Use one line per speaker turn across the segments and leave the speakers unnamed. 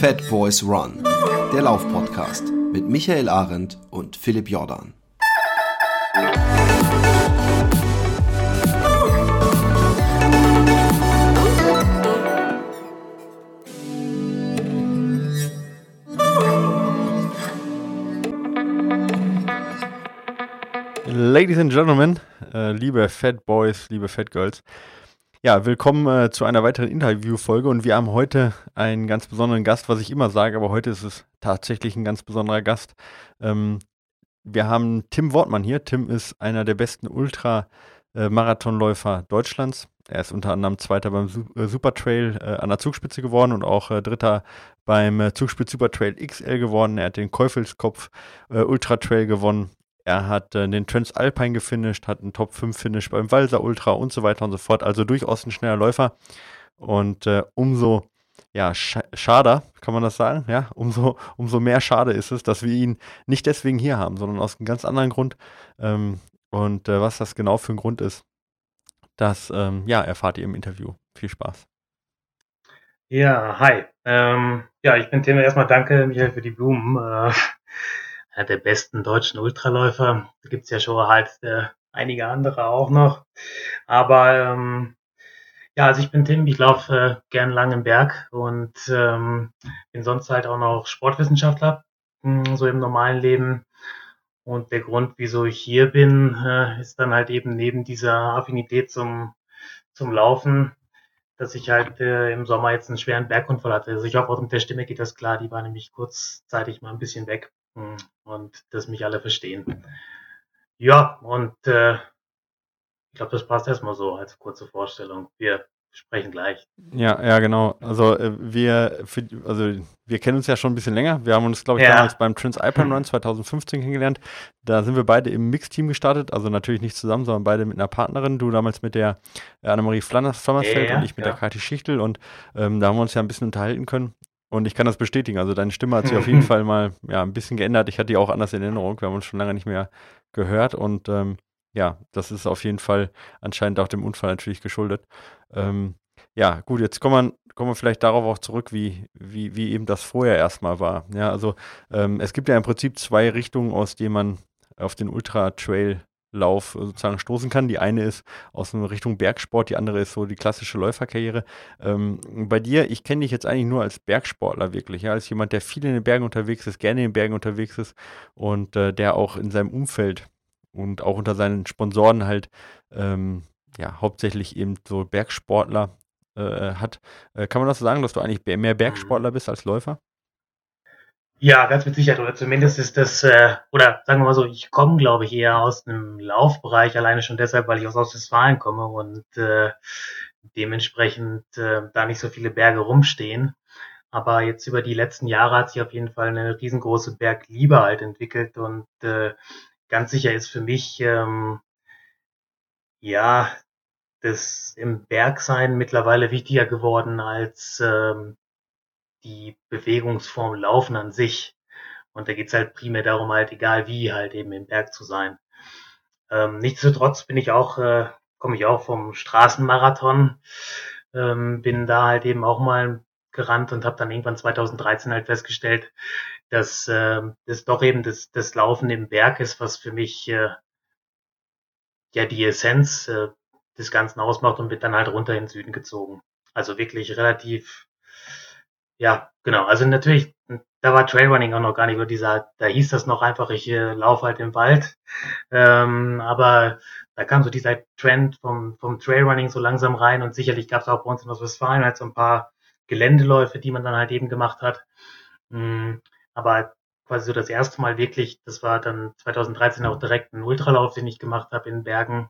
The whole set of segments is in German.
Fat Boys Run, der Laufpodcast mit Michael Arendt und Philipp Jordan.
Ladies and Gentlemen, äh, liebe Fat Boys, liebe Fat Girls, ja, willkommen äh, zu einer weiteren Interviewfolge und wir haben heute einen ganz besonderen Gast, was ich immer sage, aber heute ist es tatsächlich ein ganz besonderer Gast. Ähm, wir haben Tim Wortmann hier. Tim ist einer der besten Ultramarathonläufer Deutschlands. Er ist unter anderem Zweiter beim äh, Supertrail äh, an der Zugspitze geworden und auch äh, Dritter beim äh, Zugspitze Supertrail XL geworden. Er hat den Käufelskopf äh, Ultratrail gewonnen er hat äh, den Transalpine gefinisht, hat einen Top 5 Finish beim Walser Ultra und so weiter und so fort. Also durchaus ein schneller Läufer. Und äh, umso ja, sch schade, kann man das sagen? Ja, umso, umso mehr schade ist es, dass wir ihn nicht deswegen hier haben, sondern aus einem ganz anderen Grund. Ähm, und äh, was das genau für ein Grund ist, das ähm, ja, erfahrt ihr im Interview. Viel Spaß.
Ja, hi. Ähm, ja, ich bin Tim. Erstmal danke, Michael, für die Blumen. Äh, einer der besten deutschen Ultraläufer. Da gibt's ja schon halt äh, einige andere auch noch. Aber ähm, ja, also ich bin Tim, ich laufe äh, gern lang im Berg und ähm, bin sonst halt auch noch Sportwissenschaftler, mh, hm, so im normalen Leben. Und der Grund, wieso ich hier bin, äh, ist dann halt eben neben dieser Affinität zum, zum Laufen, dass ich halt äh, im Sommer jetzt einen schweren Bergunfall hatte. Also ich hoffe, auch mit der Stimme geht das klar. Die war nämlich kurzzeitig mal ein bisschen weg. Hm, und dass mich alle verstehen. Ja, und äh, ich glaube, das passt erstmal so als kurze Vorstellung. Wir sprechen gleich.
Ja, ja, genau. Also äh, wir, für, also wir kennen uns ja schon ein bisschen länger. Wir haben uns, glaube ich, ja. damals beim Transalpine Run 2015 kennengelernt. Da sind wir beide im Mixteam gestartet, also natürlich nicht zusammen, sondern beide mit einer Partnerin. Du damals mit der Annemarie Flammersfeld ja, und ich mit ja. der Kathi Schichtel. Und ähm, da haben wir uns ja ein bisschen unterhalten können. Und ich kann das bestätigen. Also deine Stimme hat sich auf jeden Fall mal ja, ein bisschen geändert. Ich hatte die auch anders in Erinnerung. Wir haben uns schon lange nicht mehr gehört. Und ähm, ja, das ist auf jeden Fall anscheinend auch dem Unfall natürlich geschuldet. Ähm, ja, gut, jetzt kommen wir, kommen wir vielleicht darauf auch zurück, wie, wie, wie eben das vorher erstmal war. Ja, also ähm, es gibt ja im Prinzip zwei Richtungen, aus denen man auf den Ultra Trail Lauf sozusagen stoßen kann. Die eine ist aus einer Richtung Bergsport, die andere ist so die klassische Läuferkarriere. Ähm, bei dir, ich kenne dich jetzt eigentlich nur als Bergsportler wirklich, ja, als jemand, der viel in den Bergen unterwegs ist, gerne in den Bergen unterwegs ist und äh, der auch in seinem Umfeld und auch unter seinen Sponsoren halt ähm, ja hauptsächlich eben so Bergsportler äh, hat. Äh, kann man das so sagen, dass du eigentlich mehr Bergsportler bist als Läufer?
Ja, ganz mit Sicherheit. Oder zumindest ist das, äh, oder sagen wir mal so, ich komme, glaube ich, eher aus einem Laufbereich, alleine schon deshalb, weil ich aus Ostwestfalen komme und äh, dementsprechend äh, da nicht so viele Berge rumstehen. Aber jetzt über die letzten Jahre hat sich auf jeden Fall eine riesengroße Bergliebe halt entwickelt und äh, ganz sicher ist für mich, ähm, ja, das im Bergsein mittlerweile wichtiger geworden als ähm, die Bewegungsform Laufen an sich. Und da geht's halt primär darum, halt egal wie, halt eben im Berg zu sein. Ähm, nichtsdestotrotz bin ich auch, äh, komme ich auch vom Straßenmarathon, ähm, bin da halt eben auch mal gerannt und habe dann irgendwann 2013 halt festgestellt, dass äh, das doch eben das, das Laufen im Berg ist, was für mich äh, ja die Essenz äh, des Ganzen ausmacht und bin dann halt runter in den Süden gezogen. Also wirklich relativ ja, genau. Also natürlich, da war Trailrunning auch noch gar nicht so dieser, da hieß das noch einfach, ich äh, laufe halt im Wald. Ähm, aber da kam so dieser Trend vom, vom Trailrunning so langsam rein und sicherlich gab es auch bei uns in Ostwestfalen halt so ein paar Geländeläufe, die man dann halt eben gemacht hat. Mhm. Aber quasi so das erste Mal wirklich, das war dann 2013 auch direkt ein Ultralauf, den ich gemacht habe in Bergen,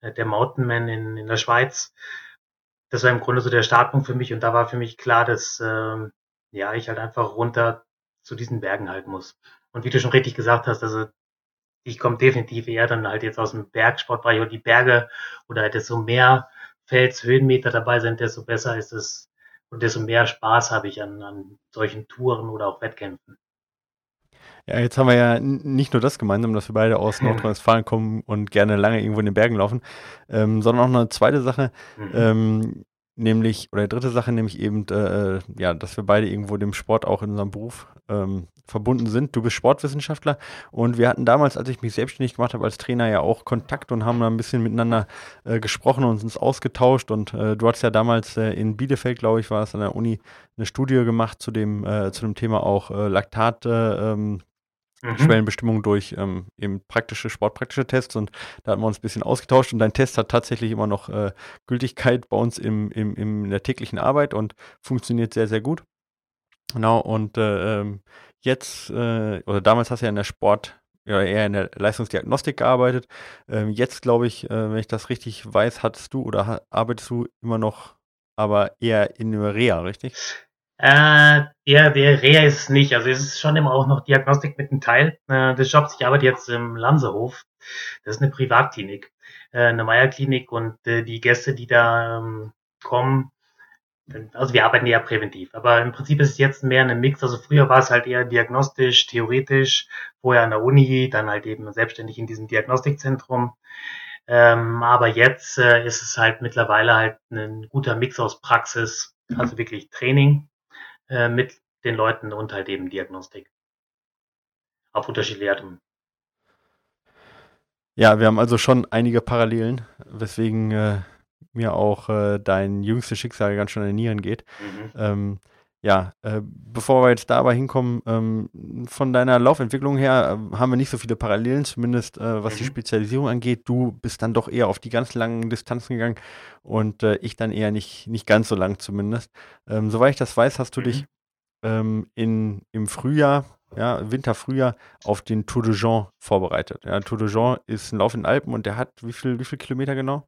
äh, der Mountain Man in, in der Schweiz das war im Grunde so der Startpunkt für mich und da war für mich klar, dass ähm, ja ich halt einfach runter zu diesen Bergen halten muss. Und wie du schon richtig gesagt hast, also ich komme definitiv eher dann halt jetzt aus dem Bergsportbereich und die Berge oder halt desto mehr Fels, Höhenmeter dabei sind, desto besser ist es und desto mehr Spaß habe ich an, an solchen Touren oder auch Wettkämpfen.
Ja, jetzt haben wir ja nicht nur das gemeinsam, dass wir beide aus Nordrhein-Westfalen kommen und gerne lange irgendwo in den Bergen laufen, ähm, sondern auch eine zweite Sache. Mhm. Ähm, nämlich, oder dritte Sache, nämlich eben, äh, ja, dass wir beide irgendwo dem Sport auch in unserem Beruf ähm, verbunden sind. Du bist Sportwissenschaftler und wir hatten damals, als ich mich selbstständig gemacht habe als Trainer, ja auch Kontakt und haben da ein bisschen miteinander äh, gesprochen und uns ausgetauscht. Und äh, du hast ja damals äh, in Bielefeld, glaube ich, war es an der Uni, eine Studie gemacht zu dem, äh, zu dem Thema auch äh, Laktat. Ähm, mhm. Schwellenbestimmung durch ähm, eben praktische, sportpraktische Tests und da haben wir uns ein bisschen ausgetauscht und dein Test hat tatsächlich immer noch äh, Gültigkeit bei uns im, im, in der täglichen Arbeit und funktioniert sehr, sehr gut. Genau, und äh, ähm, jetzt, äh, oder damals hast du ja in der Sport, ja, eher in der Leistungsdiagnostik gearbeitet. Ähm, jetzt, glaube ich, äh, wenn ich das richtig weiß, hattest du oder arbeitest du immer noch, aber eher in der Reha, richtig?
Äh, der, der Reha ist es nicht. Also es ist schon immer auch noch Diagnostik mit einem Teil äh, des Jobs. Ich arbeite jetzt im Lansehof. Das ist eine Privatklinik, äh, eine Meierklinik und äh, die Gäste, die da ähm, kommen, also wir arbeiten eher präventiv, aber im Prinzip ist es jetzt mehr ein Mix. Also früher war es halt eher diagnostisch, theoretisch, vorher an der Uni, dann halt eben selbstständig in diesem Diagnostikzentrum. Ähm, aber jetzt äh, ist es halt mittlerweile halt ein guter Mix aus Praxis, also wirklich Training äh, mit den Leuten und halt eben Diagnostik. Auf unterschiedliche Art.
Ja, wir haben also schon einige Parallelen, weswegen äh, mir auch äh, dein jüngstes Schicksal ganz schön an den Nieren geht. Mhm. Ähm, ja, äh, bevor wir jetzt dabei hinkommen, ähm, von deiner Laufentwicklung her äh, haben wir nicht so viele Parallelen, zumindest äh, was mhm. die Spezialisierung angeht. Du bist dann doch eher auf die ganz langen Distanzen gegangen und äh, ich dann eher nicht, nicht ganz so lang zumindest. Ähm, soweit ich das weiß, hast du mhm. dich ähm, in, im Frühjahr, ja, Winter, Frühjahr auf den Tour de Jean vorbereitet. Ja, Tour de Jean ist ein Lauf in den Alpen und der hat wie viel, wie viel Kilometer genau?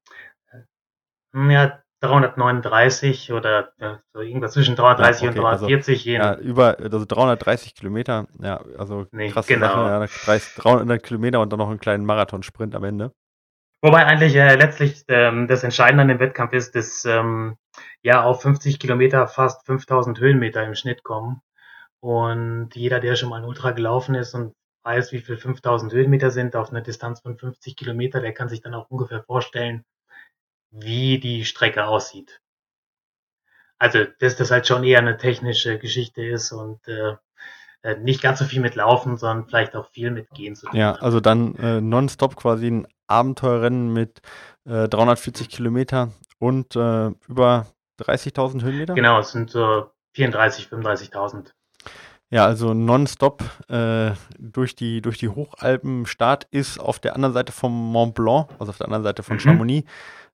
Ja, 339 oder so irgendwas zwischen 330 ja, okay, und 340.
Also, ja, über also 330 Kilometer, ja, also nee, krasse genau. Ja, 30, 300 Kilometer und dann noch einen kleinen Marathonsprint am Ende.
Wobei eigentlich äh, letztlich ähm, das Entscheidende an dem Wettkampf ist, dass ähm, ja auf 50 Kilometer fast 5000 Höhenmeter im Schnitt kommen. Und jeder, der schon mal ein Ultra gelaufen ist und weiß, wie viel 5000 Höhenmeter sind auf einer Distanz von 50 Kilometer, der kann sich dann auch ungefähr vorstellen, wie die Strecke aussieht. Also, dass das halt schon eher eine technische Geschichte ist und äh, äh, nicht ganz so viel mit Laufen, sondern vielleicht auch viel mit Gehen zu
tun. Ja, also dann äh, nonstop quasi ein Abenteuerrennen mit äh, 340 Kilometer und äh, über 30.000 Höhenmeter?
Genau, es sind so 34, 35.000.
Ja, also nonstop äh, durch, die, durch die Hochalpen. Start ist auf der anderen Seite vom Mont Blanc, also auf der anderen Seite von mhm. Chamonix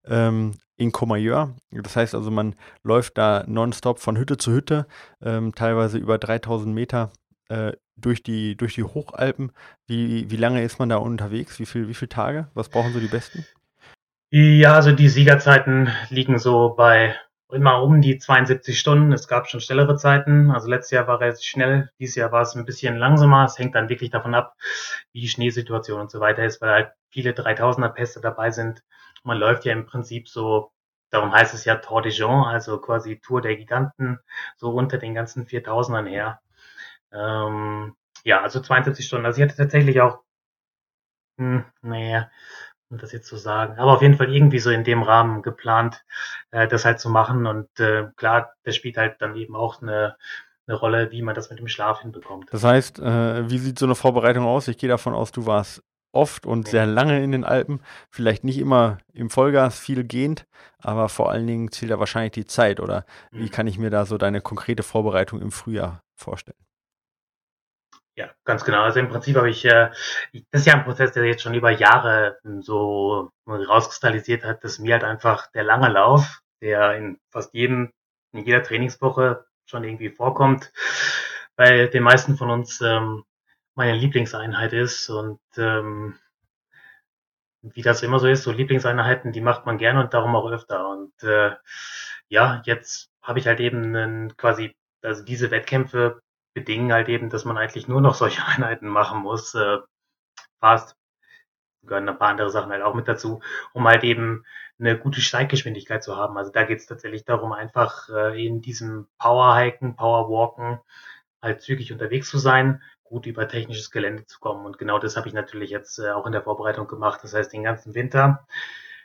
ähm, in Comayeur. Das heißt also, man läuft da nonstop von Hütte zu Hütte, ähm, teilweise über 3000 Meter äh, durch, die, durch die Hochalpen. Wie, wie lange ist man da unterwegs? Wie, viel, wie viele Tage? Was brauchen so die Besten?
Ja, also die Siegerzeiten liegen so bei immer um die 72 Stunden. Es gab schon schnellere Zeiten. Also letztes Jahr war es schnell, dieses Jahr war es ein bisschen langsamer. Es hängt dann wirklich davon ab, wie die Schneesituation und so weiter ist, weil halt viele 3000er Pässe dabei sind man läuft ja im Prinzip so, darum heißt es ja Tour de Jean, also quasi Tour der Giganten, so unter den ganzen 4000ern her. Ähm, ja, also 72 Stunden. Also ich hatte tatsächlich auch, hm, naja, um das jetzt zu so sagen, aber auf jeden Fall irgendwie so in dem Rahmen geplant, äh, das halt zu machen. Und äh, klar, das spielt halt dann eben auch eine, eine Rolle, wie man das mit dem Schlaf hinbekommt.
Das heißt, äh, wie sieht so eine Vorbereitung aus? Ich gehe davon aus, du warst oft und sehr lange in den Alpen. Vielleicht nicht immer im Vollgas viel gehend, aber vor allen Dingen zählt ja wahrscheinlich die Zeit. Oder wie mhm. kann ich mir da so deine konkrete Vorbereitung im Frühjahr vorstellen?
Ja, ganz genau. Also im Prinzip habe ich, äh, das ist ja ein Prozess, der jetzt schon über Jahre so rauskristallisiert hat, dass mir halt einfach der lange Lauf, der in fast jedem, in jeder Trainingswoche schon irgendwie vorkommt, bei den meisten von uns ähm, meine Lieblingseinheit ist und ähm, wie das immer so ist, so Lieblingseinheiten, die macht man gerne und darum auch öfter. Und äh, ja, jetzt habe ich halt eben einen, quasi, also diese Wettkämpfe bedingen halt eben, dass man eigentlich nur noch solche Einheiten machen muss. Äh, fast gehören ein paar andere Sachen halt auch mit dazu, um halt eben eine gute Steiggeschwindigkeit zu haben. Also da geht es tatsächlich darum, einfach äh, in diesem Powerhiken, Powerwalken halt zügig unterwegs zu sein gut über technisches Gelände zu kommen. Und genau das habe ich natürlich jetzt äh, auch in der Vorbereitung gemacht. Das heißt, den ganzen Winter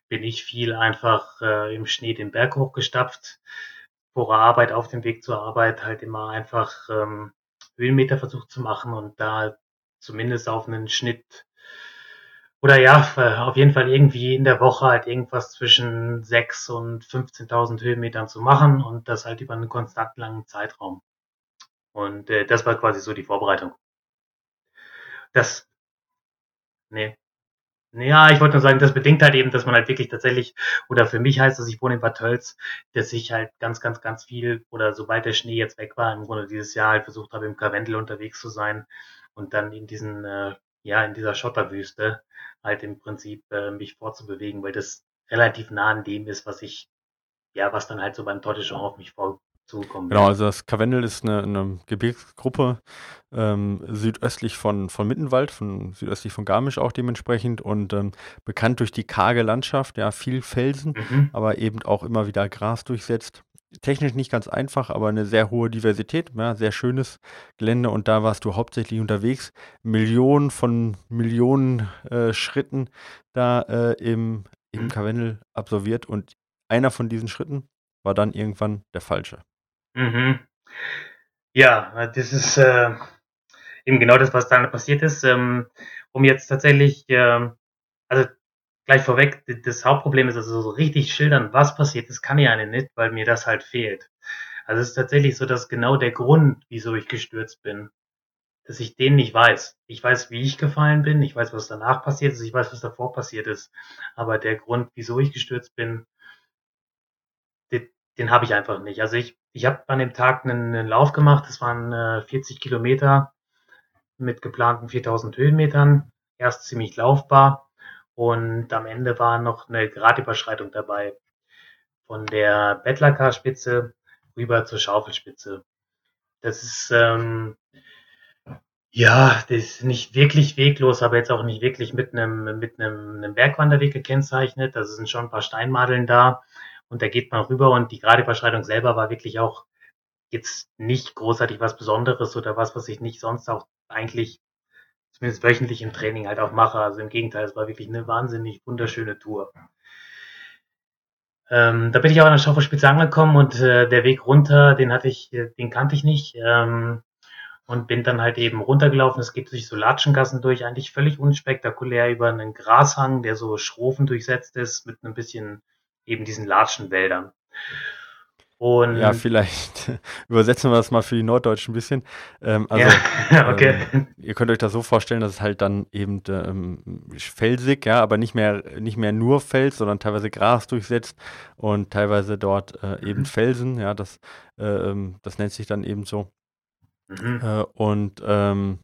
bin ich viel einfach äh, im Schnee den Berg hochgestapft, vor der Arbeit, auf dem Weg zur Arbeit halt immer einfach ähm, Höhenmeter versucht zu machen und da zumindest auf einen Schnitt oder ja, auf jeden Fall irgendwie in der Woche halt irgendwas zwischen 6 und 15.000 Höhenmetern zu machen und das halt über einen konstant langen Zeitraum. Und äh, das war quasi so die Vorbereitung. Das, nee, ja, ich wollte nur sagen, das bedingt halt eben, dass man halt wirklich tatsächlich, oder für mich heißt das, ich wohne in Bad Tölz, dass ich halt ganz, ganz, ganz viel, oder sobald der Schnee jetzt weg war, im Grunde dieses Jahr halt versucht habe, im Karwendel unterwegs zu sein und dann in diesen, äh, ja, in dieser Schotterwüste halt im Prinzip äh, mich fortzubewegen, weil das relativ nah an dem ist, was ich, ja, was dann halt so beim Tortischon auf mich vor, zukommen.
Genau, also das Karwendel ist eine, eine Gebirgsgruppe ähm, südöstlich von, von Mittenwald, von, südöstlich von Garmisch auch dementsprechend und ähm, bekannt durch die karge Landschaft, ja, viel Felsen, mhm. aber eben auch immer wieder Gras durchsetzt. Technisch nicht ganz einfach, aber eine sehr hohe Diversität, ja, sehr schönes Gelände und da warst du hauptsächlich unterwegs. Millionen von Millionen äh, Schritten da äh, im, im mhm. Karwendel absolviert und einer von diesen Schritten war dann irgendwann der falsche.
Mhm. Ja, das ist äh, eben genau das, was dann passiert ist. Ähm, um jetzt tatsächlich, äh, also gleich vorweg, das Hauptproblem ist also so richtig schildern, was passiert ist, kann ich eine nicht, weil mir das halt fehlt. Also es ist tatsächlich so, dass genau der Grund, wieso ich gestürzt bin, dass ich den nicht weiß. Ich weiß, wie ich gefallen bin, ich weiß, was danach passiert ist, ich weiß, was davor passiert ist. Aber der Grund, wieso ich gestürzt bin, den, habe ich einfach nicht. Also ich ich habe an dem Tag einen, einen Lauf gemacht, das waren äh, 40 Kilometer mit geplanten 4000 Höhenmetern. Erst ziemlich laufbar und am Ende war noch eine Gradüberschreitung dabei. Von der Bettlerkar-Spitze rüber zur Schaufelspitze. Das ist, ähm, ja, das ist nicht wirklich weglos, aber jetzt auch nicht wirklich mit einem, mit einem, einem Bergwanderweg gekennzeichnet. Da sind schon ein paar Steinmadeln da und da geht man rüber und die Gradüberschreitung selber war wirklich auch jetzt nicht großartig was Besonderes oder was, was ich nicht sonst auch eigentlich zumindest wöchentlich im Training halt auch mache. Also im Gegenteil, es war wirklich eine wahnsinnig wunderschöne Tour. Ähm, da bin ich auch an der Schaufelspitze angekommen und äh, der Weg runter, den hatte ich, äh, den kannte ich nicht. Ähm, und bin dann halt eben runtergelaufen. Es geht durch so Latschengassen durch, eigentlich völlig unspektakulär über einen Grashang, der so schrofen durchsetzt ist, mit ein bisschen eben diesen Latschenwäldern.
Und ja, vielleicht übersetzen wir das mal für die Norddeutschen ein bisschen. Ähm, also, ja, okay. Ähm, ihr könnt euch das so vorstellen, dass es halt dann eben ähm, felsig, ja, aber nicht mehr, nicht mehr nur Fels, sondern teilweise Gras durchsetzt und teilweise dort äh, eben mhm. Felsen, ja, das, äh, ähm, das nennt sich dann eben so. Mhm. Äh, und ähm,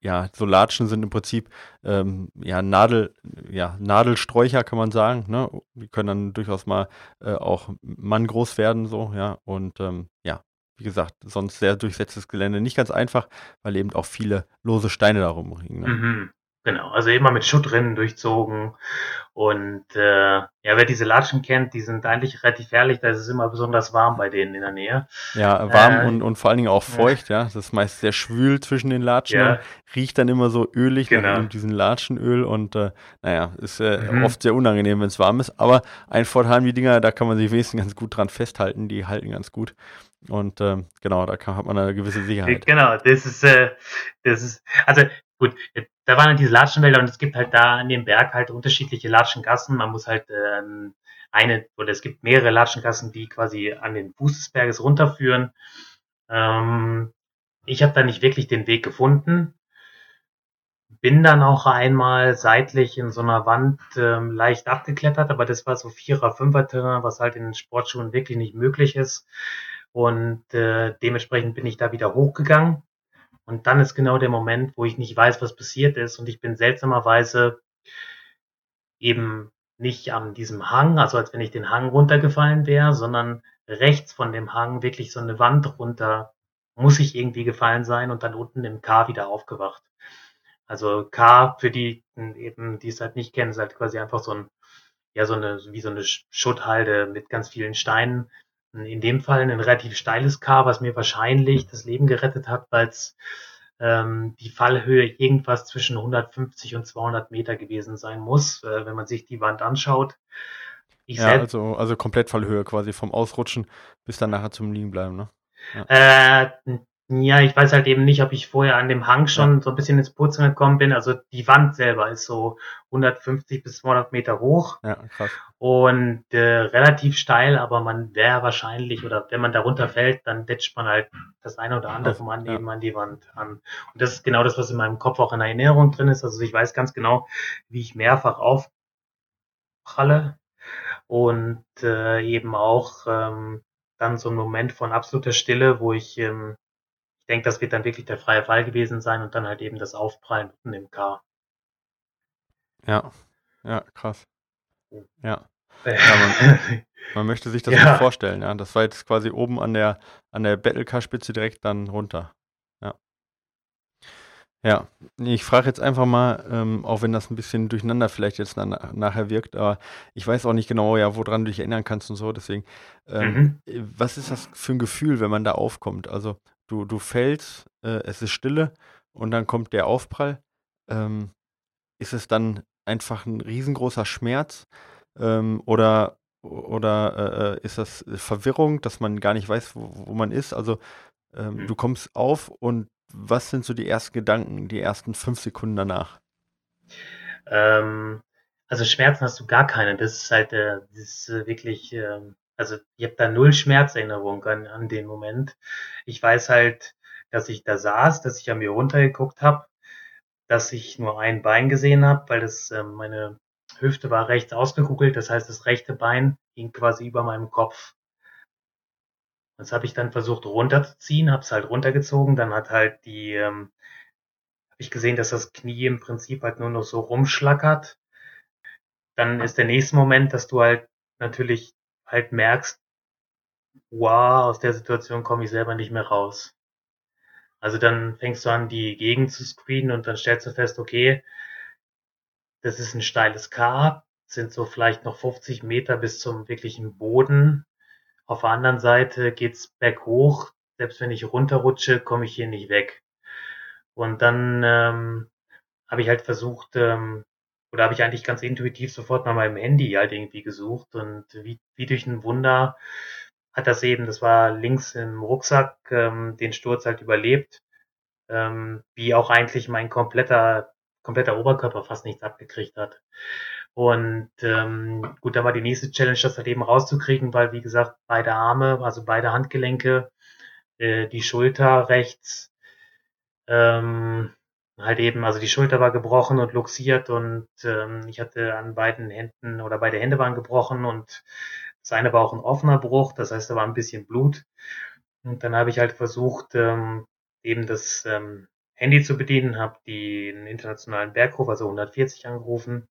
ja, so Latschen sind im Prinzip ähm, ja, Nadel, ja, Nadelsträucher, kann man sagen. Ne? Die können dann durchaus mal äh, auch manngroß werden, so, ja. Und ähm, ja, wie gesagt, sonst sehr durchsetztes Gelände. Nicht ganz einfach, weil eben auch viele lose Steine darum liegen. Ne?
Mhm. Genau, also immer mit Schuttrinnen durchzogen. Und äh, ja, wer diese Latschen kennt, die sind eigentlich relativ herrlich, da ist es immer besonders warm bei denen in der Nähe.
Ja, warm äh, und, und vor allen Dingen auch feucht, ja. ja. Das ist meist sehr schwül zwischen den Latschen. Ja. Riecht dann immer so ölig genau. nach diesem Latschenöl und äh, naja, ist äh, mhm. oft sehr unangenehm, wenn es warm ist. Aber ein Vorteil haben die Dinger, da kann man sich wenigstens ganz gut dran festhalten, die halten ganz gut. Und äh, genau, da kann, hat man eine gewisse Sicherheit.
Genau, das ist, äh, das ist, also gut, da waren halt diese Latschenwälder und es gibt halt da an dem Berg halt unterschiedliche Latschengassen. Man muss halt ähm, eine, oder es gibt mehrere Latschengassen, die quasi an den Fuß des Berges runterführen. Ähm, ich habe da nicht wirklich den Weg gefunden. Bin dann auch einmal seitlich in so einer Wand ähm, leicht abgeklettert, aber das war so Vierer, Fünfer Terrain, was halt in Sportschuhen wirklich nicht möglich ist. Und äh, dementsprechend bin ich da wieder hochgegangen und dann ist genau der Moment, wo ich nicht weiß, was passiert ist. Und ich bin seltsamerweise eben nicht an diesem Hang, also als wenn ich den Hang runtergefallen wäre, sondern rechts von dem Hang wirklich so eine Wand runter muss ich irgendwie gefallen sein und dann unten im K wieder aufgewacht. Also K, für die eben, die es halt nicht kennen, ist halt quasi einfach so ein, ja, so eine, wie so eine Schutthalde mit ganz vielen Steinen in dem Fall ein relativ steiles K, was mir wahrscheinlich das Leben gerettet hat, weil es ähm, die Fallhöhe irgendwas zwischen 150 und 200 Meter gewesen sein muss, äh, wenn man sich die Wand anschaut.
Ich ja, also, also komplett Fallhöhe quasi vom Ausrutschen bis dann nachher zum Liegen bleiben, ne?
Ja. Äh, ja, ich weiß halt eben nicht, ob ich vorher an dem Hang schon ja. so ein bisschen ins Purzeln gekommen bin. Also die Wand selber ist so 150 bis 200 Meter hoch.
Ja, krass.
Und äh, relativ steil, aber man wäre wahrscheinlich, oder wenn man darunter fällt, dann ditcht man halt das eine oder andere vom Annehmen ja. an die Wand an. Und das ist genau das, was in meinem Kopf auch in der Erinnerung drin ist. Also ich weiß ganz genau, wie ich mehrfach aufpralle und äh, eben auch ähm, dann so ein Moment von absoluter Stille, wo ich ähm, denke, das wird dann wirklich der freie Fall gewesen sein und dann halt eben das Aufprallen unten im K.
Ja, ja, krass. Ja. ja man, man, möchte sich das ja. nicht vorstellen, ja. Das war jetzt quasi oben an der, an der Battle-Car-Spitze direkt dann runter. Ja. Ja, ich frage jetzt einfach mal, ähm, auch wenn das ein bisschen durcheinander vielleicht jetzt na nachher wirkt, aber ich weiß auch nicht genau, ja, woran du dich erinnern kannst und so, deswegen, ähm, mhm. was ist das für ein Gefühl, wenn man da aufkommt? Also du, du fällst, äh, es ist Stille und dann kommt der Aufprall. Ähm, ist es dann einfach ein riesengroßer Schmerz ähm, oder, oder äh, äh ist das Verwirrung, dass man gar nicht weiß, wo, wo man ist? Also ähm, mhm. du kommst auf und was sind so die ersten Gedanken, die ersten fünf Sekunden danach?
Ähm, also Schmerzen hast du gar keine. Das ist halt äh, das ist, äh, wirklich ähm, also ich habe da null Schmerzerinnerung an, an den Moment. Ich weiß halt, dass ich da saß, dass ich an mir runtergeguckt habe, dass ich nur ein Bein gesehen habe, weil das äh, meine Hüfte war rechts ausgekugelt, das heißt das rechte Bein hing quasi über meinem Kopf. Das habe ich dann versucht runterzuziehen, habe es halt runtergezogen, dann hat halt die, ähm, habe ich gesehen, dass das Knie im Prinzip halt nur noch so rumschlackert. Dann ist der nächste Moment, dass du halt natürlich halt merkst, wow, aus der Situation komme ich selber nicht mehr raus. Also dann fängst du an, die Gegend zu screenen und dann stellst du fest, okay, das ist ein steiles K, sind so vielleicht noch 50 Meter bis zum wirklichen Boden. Auf der anderen Seite geht's berghoch. Selbst wenn ich runterrutsche, komme ich hier nicht weg. Und dann ähm, habe ich halt versucht, ähm, oder habe ich eigentlich ganz intuitiv sofort nach meinem Handy halt irgendwie gesucht und wie, wie durch ein Wunder hat das eben, das war links im Rucksack, ähm, den Sturz halt überlebt, ähm, wie auch eigentlich mein kompletter, kompletter Oberkörper fast nichts abgekriegt hat. Und ähm, gut, da war die nächste Challenge, das halt eben rauszukriegen, weil wie gesagt, beide Arme, also beide Handgelenke, äh, die Schulter rechts, ähm, halt eben, also die Schulter war gebrochen und luxiert und ähm, ich hatte an beiden Händen oder beide Hände waren gebrochen und das eine war auch ein offener Bruch, das heißt, da war ein bisschen Blut. Und dann habe ich halt versucht, ähm, eben das ähm, Handy zu bedienen, habe den internationalen Bergruf, also 140 angerufen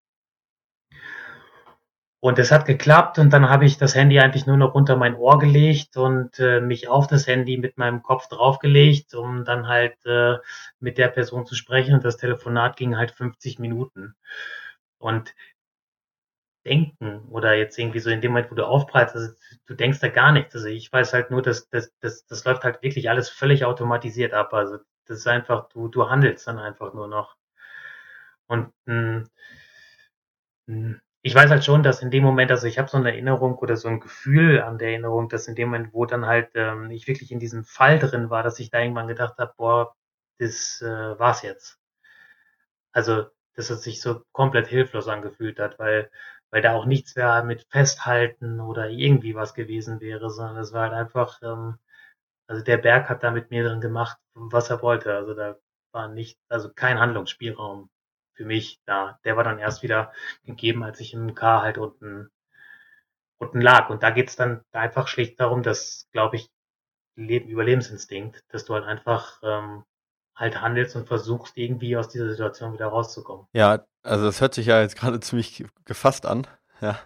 und es hat geklappt und dann habe ich das Handy eigentlich nur noch unter mein Ohr gelegt und äh, mich auf das Handy mit meinem Kopf draufgelegt, um dann halt äh, mit der Person zu sprechen. Und das Telefonat ging halt 50 Minuten. Und denken oder jetzt irgendwie so in dem Moment, wo du aufprallst, also du denkst da gar nichts. Also ich weiß halt nur, dass das, das, das läuft halt wirklich alles völlig automatisiert ab. Also das ist einfach, du, du handelst dann einfach nur noch. Und mh, hm, mh, ich weiß halt schon, dass in dem Moment, also ich habe so eine Erinnerung oder so ein Gefühl an der Erinnerung, dass in dem Moment, wo dann halt ähm, ich wirklich in diesem Fall drin war, dass ich da irgendwann gedacht habe, boah, das äh, war's jetzt. Also, dass es sich so komplett hilflos angefühlt hat, weil weil da auch nichts mehr mit Festhalten oder irgendwie was gewesen wäre, sondern es war halt einfach, ähm, also der Berg hat da mit mir drin gemacht, was er wollte. Also da war nicht, also kein Handlungsspielraum für mich da. Der war dann erst wieder gegeben, als ich im K halt unten, unten lag. Und da geht's dann einfach schlicht darum, dass, glaube ich, Leben, Überlebensinstinkt, dass du halt einfach ähm, halt handelst und versuchst, irgendwie aus dieser Situation wieder rauszukommen.
Ja, also das hört sich ja jetzt gerade ziemlich gefasst an, ja,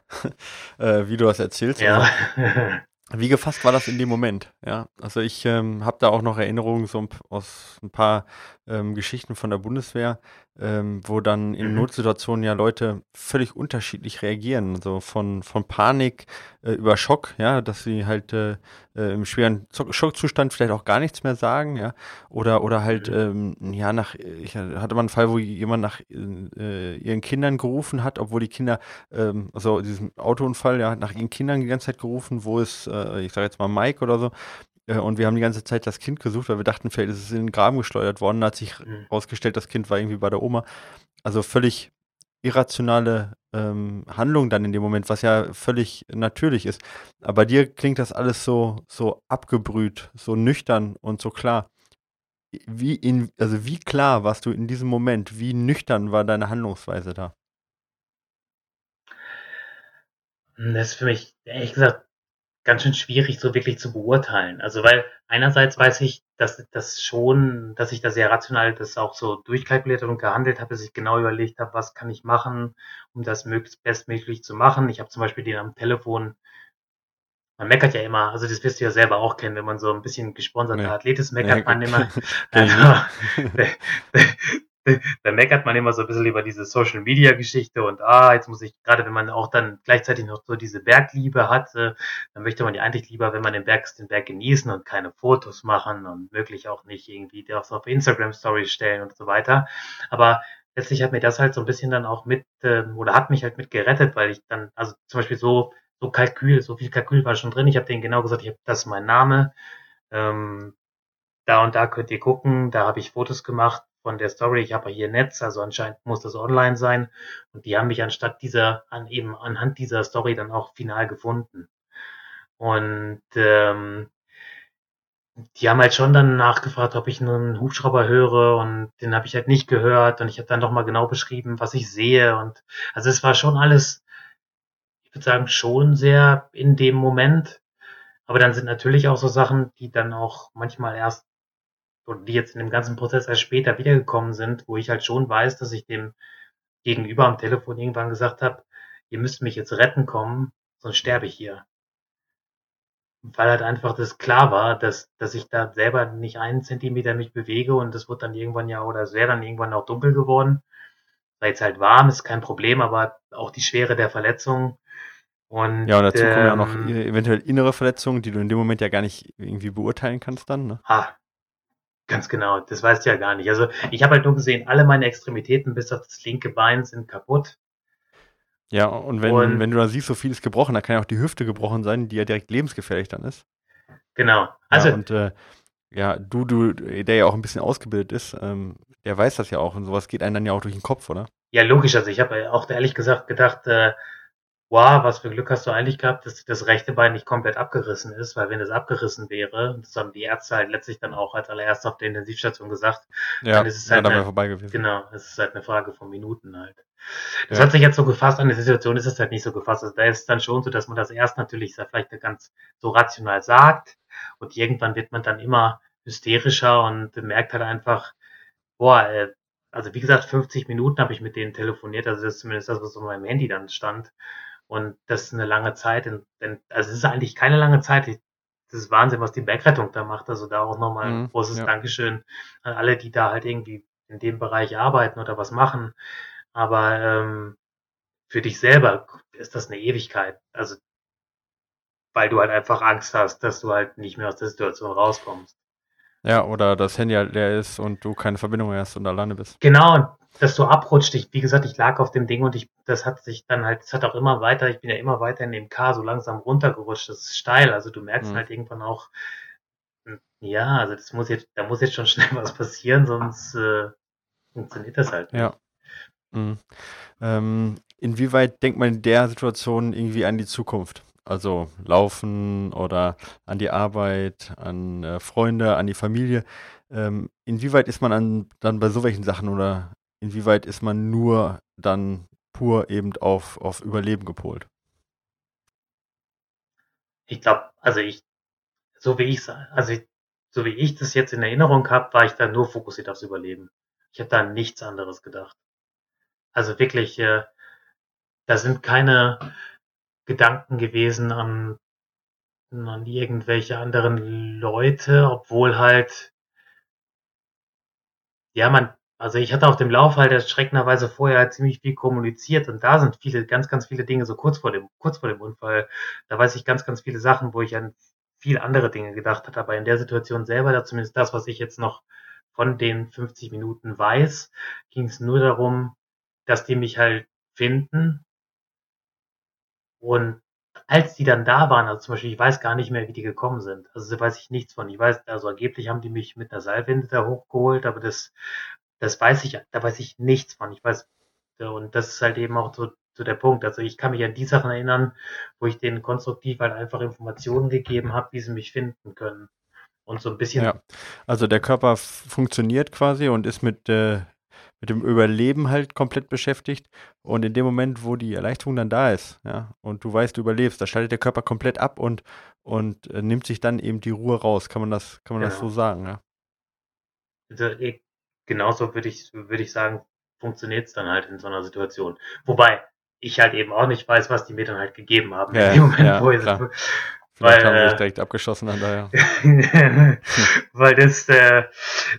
äh, wie du das erzählst.
Ja.
Also, Wie gefasst war das in dem Moment? Ja, also ich ähm, habe da auch noch Erinnerungen so aus ein paar ähm, Geschichten von der Bundeswehr. ähm, wo dann in mhm. Notsituationen ja Leute völlig unterschiedlich reagieren. Also von, von Panik äh, über Schock, ja, dass sie halt äh, äh im schweren Schockzustand vielleicht auch gar nichts mehr sagen, ja. Oder, oder halt, mhm. ähm, ja, nach, ich hatte mal einen Fall, wo jemand nach äh, ihren Kindern gerufen hat, obwohl die Kinder, ähm, also diesem Autounfall, ja, nach ihren Kindern die ganze Zeit gerufen, wo ist, äh, ich sage jetzt mal Mike oder so, und wir haben die ganze Zeit das Kind gesucht, weil wir dachten, vielleicht ist es in den Graben geschleudert worden. Da hat sich mhm. rausgestellt, das Kind war irgendwie bei der Oma. Also völlig irrationale ähm, Handlung dann in dem Moment, was ja völlig natürlich ist. Aber bei dir klingt das alles so, so abgebrüht, so nüchtern und so klar. Wie in, also wie klar warst du in diesem Moment? Wie nüchtern war deine Handlungsweise da?
Das ist für mich ehrlich gesagt ganz schön schwierig so wirklich zu beurteilen. Also weil einerseits weiß ich, dass das schon, dass ich da sehr rational das auch so durchkalkuliert und gehandelt habe, dass ich genau überlegt habe, was kann ich machen, um das möglichst bestmöglich zu machen. Ich habe zum Beispiel den am Telefon man meckert ja immer, also das wirst du ja selber auch kennen, wenn man so ein bisschen gesponserter nee. Athlet ist, meckert nee. man immer. Also, da meckert man immer so ein bisschen über diese Social Media Geschichte und ah, jetzt muss ich, gerade wenn man auch dann gleichzeitig noch so diese Bergliebe hat, äh, dann möchte man ja eigentlich lieber, wenn man den Berg ist, den Berg genießen und keine Fotos machen und möglich auch nicht irgendwie das auf Instagram Stories stellen und so weiter. Aber letztlich hat mir das halt so ein bisschen dann auch mit, äh, oder hat mich halt mit gerettet, weil ich dann, also zum Beispiel so, so Kalkül, so viel Kalkül war schon drin. Ich habe denen genau gesagt, ich habe das ist mein Name. Ähm, da und da könnt ihr gucken, da habe ich Fotos gemacht von der Story, ich habe hier Netz, also anscheinend muss das online sein. Und die haben mich anstatt dieser, an eben anhand dieser Story dann auch final gefunden. Und ähm, die haben halt schon dann nachgefragt, ob ich einen Hubschrauber höre und den habe ich halt nicht gehört und ich habe dann nochmal genau beschrieben, was ich sehe und also es war schon alles, ich würde sagen, schon sehr in dem Moment. Aber dann sind natürlich auch so Sachen, die dann auch manchmal erst oder die jetzt in dem ganzen Prozess erst später wiedergekommen sind, wo ich halt schon weiß, dass ich dem Gegenüber am Telefon irgendwann gesagt habe, ihr müsst mich jetzt retten kommen, sonst sterbe ich hier. Weil halt einfach das klar war, dass, dass ich da selber nicht einen Zentimeter mich bewege und es wird dann irgendwann ja, oder es wäre dann irgendwann auch dunkel geworden. Sei jetzt halt warm, ist kein Problem, aber auch die Schwere der Verletzung.
Und, ja, und dazu ähm, kommen ja noch ähm, eventuell innere Verletzungen, die du in dem Moment ja gar nicht irgendwie beurteilen kannst dann, ne?
Ah, Ganz genau, das weißt du ja gar nicht. Also ich habe halt nur gesehen, alle meine Extremitäten bis auf das linke Bein sind kaputt.
Ja, und wenn, und, wenn du da siehst, so viel ist gebrochen, da kann ja auch die Hüfte gebrochen sein, die ja direkt lebensgefährlich dann ist.
Genau.
Also, ja, und äh, ja, du, du, der ja auch ein bisschen ausgebildet ist, ähm, der weiß das ja auch und sowas geht einem dann ja auch durch den Kopf, oder?
Ja, logisch. Also ich habe auch ehrlich gesagt gedacht, äh, wow, was für Glück hast du eigentlich gehabt, dass das rechte Bein nicht komplett abgerissen ist, weil wenn es abgerissen wäre, das haben die Ärzte halt letztlich dann auch als allererst auf der Intensivstation gesagt,
ja, dann ist es halt
ja,
eine, vorbei gewesen.
Genau, es ist halt eine Frage von Minuten halt. Das ja. hat sich jetzt so gefasst, an der Situation ist es halt nicht so gefasst. Also da ist es dann schon so, dass man das erst natürlich vielleicht ganz so rational sagt und irgendwann wird man dann immer hysterischer und merkt halt einfach, boah, äh, also wie gesagt, 50 Minuten habe ich mit denen telefoniert, also das ist zumindest das, was auf meinem Handy dann stand. Und das ist eine lange Zeit. Denn, also es ist eigentlich keine lange Zeit. Das ist Wahnsinn, was die Bergrettung da macht. Also da auch nochmal ein mhm, großes ja. Dankeschön an alle, die da halt irgendwie in dem Bereich arbeiten oder was machen. Aber ähm, für dich selber ist das eine Ewigkeit. Also weil du halt einfach Angst hast, dass du halt nicht mehr aus der Situation rauskommst.
Ja, oder das Handy halt leer ist und du keine Verbindung mehr hast und alleine bist.
Genau, dass du abrutscht. Ich, wie gesagt, ich lag auf dem Ding und ich, das hat sich dann halt, es hat auch immer weiter, ich bin ja immer weiter in dem K so langsam runtergerutscht. Das ist steil. Also du merkst mhm. halt irgendwann auch, hm, ja, also das muss jetzt, da muss jetzt schon schnell was passieren, sonst äh, funktioniert das halt.
Nicht. Ja. Mhm. Ähm, inwieweit denkt man in der Situation irgendwie an die Zukunft? Also laufen oder an die Arbeit, an äh, Freunde, an die Familie. Ähm, inwieweit ist man an, dann bei so welchen Sachen oder inwieweit ist man nur dann pur eben auf, auf Überleben gepolt?
Ich glaube, also ich, so wie ich also ich, so wie ich das jetzt in Erinnerung habe, war ich da nur fokussiert aufs Überleben. Ich habe da nichts anderes gedacht. Also wirklich, äh, da sind keine Gedanken gewesen an, an irgendwelche anderen Leute, obwohl halt, ja, man, Also ich hatte auf dem Lauf halt erschreckenderweise vorher ziemlich viel kommuniziert und da sind viele, ganz, ganz viele Dinge so kurz vor dem, kurz vor dem Unfall. Da weiß ich ganz, ganz viele Sachen, wo ich an viel andere Dinge gedacht hatte. Aber in der Situation selber, da zumindest das, was ich jetzt noch von den 50 Minuten weiß, ging es nur darum, dass die mich halt finden. Und als die dann da waren, also zum Beispiel, ich weiß gar nicht mehr, wie die gekommen sind. Also da weiß ich nichts von. Ich weiß, also angeblich haben die mich mit einer Seilwinde da hochgeholt, aber das das weiß ich, da weiß ich nichts von. Ich weiß, und das ist halt eben auch so, so der Punkt. Also ich kann mich an die Sachen erinnern, wo ich denen konstruktiv halt einfach Informationen gegeben habe, wie sie mich finden können. Und so ein bisschen. Ja,
also der Körper funktioniert quasi und ist mit, äh, mit dem Überleben halt komplett beschäftigt. Und in dem Moment, wo die Erleichterung dann da ist, ja, und du weißt, du überlebst, da schaltet der Körper komplett ab und, und äh, nimmt sich dann eben die Ruhe raus. Kann man das, kann man genau. das so sagen, ja?
Also ich, genauso würde ich, würde ich sagen, funktioniert es dann halt in so einer Situation. Wobei ich halt eben auch nicht weiß, was die mir dann halt gegeben haben.
Ja, in dem Moment, ja, wo ich klar. Vielleicht weil, haben sie äh, direkt abgeschossen an daher.
weil das äh,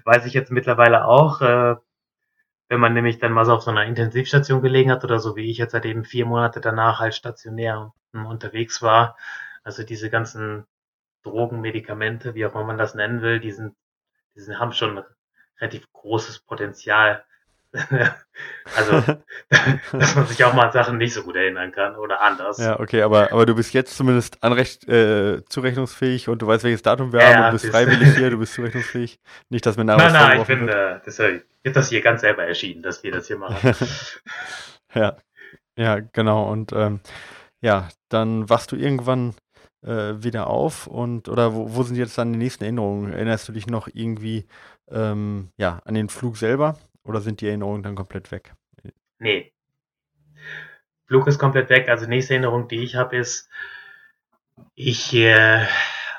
weiß ich jetzt mittlerweile auch, äh, wenn man nämlich dann mal so auf so einer Intensivstation gelegen hat oder so wie ich jetzt halt eben vier Monate danach halt stationär unterwegs war. Also diese ganzen Drogen, Medikamente, wie auch immer man das nennen will, die sind, die sind, haben schon relativ großes Potenzial. also, dass man sich auch mal an Sachen nicht so gut erinnern kann oder anders.
Ja, okay, aber, aber du bist jetzt zumindest anrecht äh, zurechnungsfähig und du weißt, welches Datum wir ja, haben, du bist freiwillig hier, du bist zurechnungsfähig. Nicht, dass wir
nachher Nein, nein, ich bin, äh, das, ich habe das hier ganz selber erschienen, dass wir das hier machen.
ja, ja, genau. Und ähm, ja, dann wachst du irgendwann äh, wieder auf und oder wo, wo sind jetzt dann die nächsten Erinnerungen? Erinnerst du dich noch irgendwie ähm, ja, an den Flug selber oder sind die Erinnerungen dann komplett weg?
Nee. Flug ist komplett weg. Also nächste Erinnerung, die ich habe, ist, ich äh,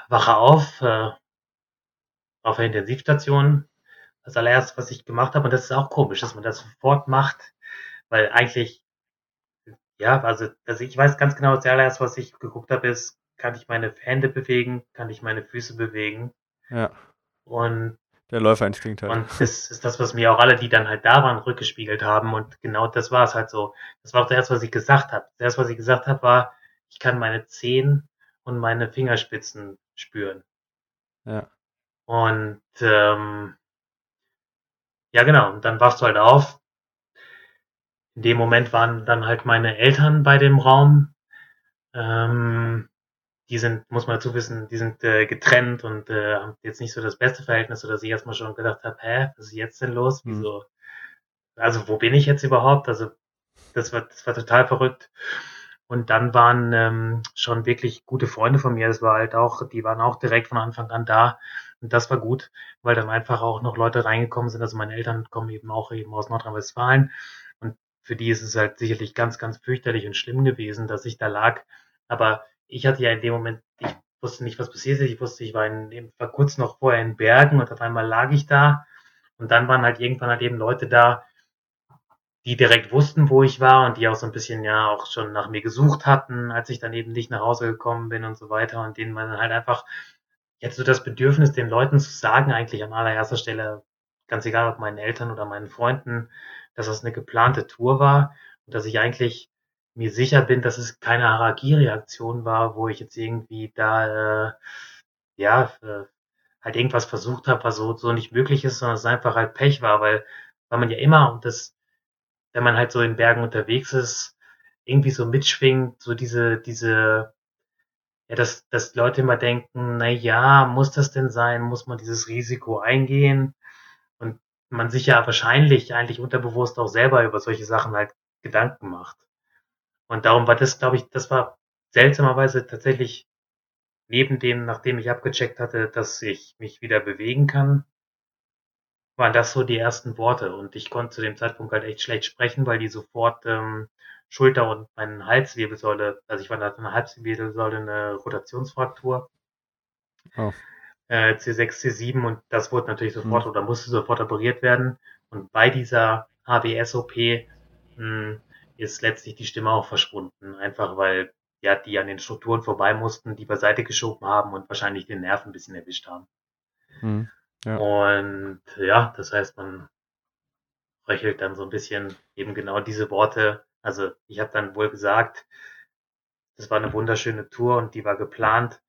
wache auf äh, auf der Intensivstation. Das allererste, was ich gemacht habe, und das ist auch komisch, dass man das sofort macht, weil eigentlich, ja, also, also ich weiß ganz genau, das allererste, was ich geguckt habe, ist, kann ich meine Hände bewegen, kann ich meine Füße bewegen.
Ja.
Und
der Läuferinstinkt halt.
Und das ist das, was mir auch alle, die dann halt da waren, rückgespiegelt haben. Und genau das war es halt so. Das war auch das erste, was ich gesagt habe. Das erste, was ich gesagt habe, war, ich kann meine Zehen und meine Fingerspitzen spüren.
Ja.
Und ähm, ja, genau. Und dann wachst du halt auf. In dem Moment waren dann halt meine Eltern bei dem Raum. Ähm, die sind, muss man dazu wissen, die sind äh, getrennt und äh, haben jetzt nicht so das beste Verhältnis, sodass ich erstmal schon gedacht habe, hä, was ist jetzt denn los? Mhm. Wieso? Also wo bin ich jetzt überhaupt? Also das war, das war total verrückt. Und dann waren ähm, schon wirklich gute Freunde von mir. Das war halt auch, die waren auch direkt von Anfang an da. Und das war gut, weil dann einfach auch noch Leute reingekommen sind. Also meine Eltern kommen eben auch eben aus Nordrhein-Westfalen. Und für die ist es halt sicherlich ganz, ganz fürchterlich und schlimm gewesen, dass ich da lag. Aber ich hatte ja in dem Moment, ich wusste nicht, was passiert ist. Ich wusste, ich war, in, war kurz noch vorher in Bergen und auf einmal lag ich da. Und dann waren halt irgendwann halt eben Leute da, die direkt wussten, wo ich war und die auch so ein bisschen ja auch schon nach mir gesucht hatten, als ich dann eben nicht nach Hause gekommen bin und so weiter und denen man halt einfach jetzt so das Bedürfnis, den Leuten zu sagen, eigentlich an allererster Stelle, ganz egal ob meinen Eltern oder meinen Freunden, dass das eine geplante Tour war und dass ich eigentlich mir sicher bin, dass es keine Harakiri-Aktion war, wo ich jetzt irgendwie da, äh, ja, äh, halt irgendwas versucht habe, was so, so nicht möglich ist, sondern es einfach halt Pech war, weil, weil man ja immer, und das, wenn man halt so in Bergen unterwegs ist, irgendwie so mitschwingt, so diese, diese, ja, dass, dass Leute immer denken, na ja, muss das denn sein? Muss man dieses Risiko eingehen? Und man sich ja wahrscheinlich eigentlich unterbewusst auch selber über solche Sachen halt Gedanken macht. Und darum war das, glaube ich, das war seltsamerweise tatsächlich neben dem, nachdem ich abgecheckt hatte, dass ich mich wieder bewegen kann, waren das so die ersten Worte. Und ich konnte zu dem Zeitpunkt halt echt schlecht sprechen, weil die sofort ähm, Schulter und meine Halswirbelsäule, also ich war da eine Halswirbelsäule, eine Rotationsfraktur. Oh. Äh, C6, C7 und das wurde natürlich sofort mhm. oder musste sofort operiert werden. Und bei dieser HBS-OP ist letztlich die Stimme auch verschwunden. Einfach weil ja, die an den Strukturen vorbei mussten, die beiseite geschoben haben und wahrscheinlich den Nerv ein bisschen erwischt haben. Mhm, ja. Und ja, das heißt, man röchelt dann so ein bisschen eben genau diese Worte. Also ich habe dann wohl gesagt, das war eine wunderschöne Tour und die war geplant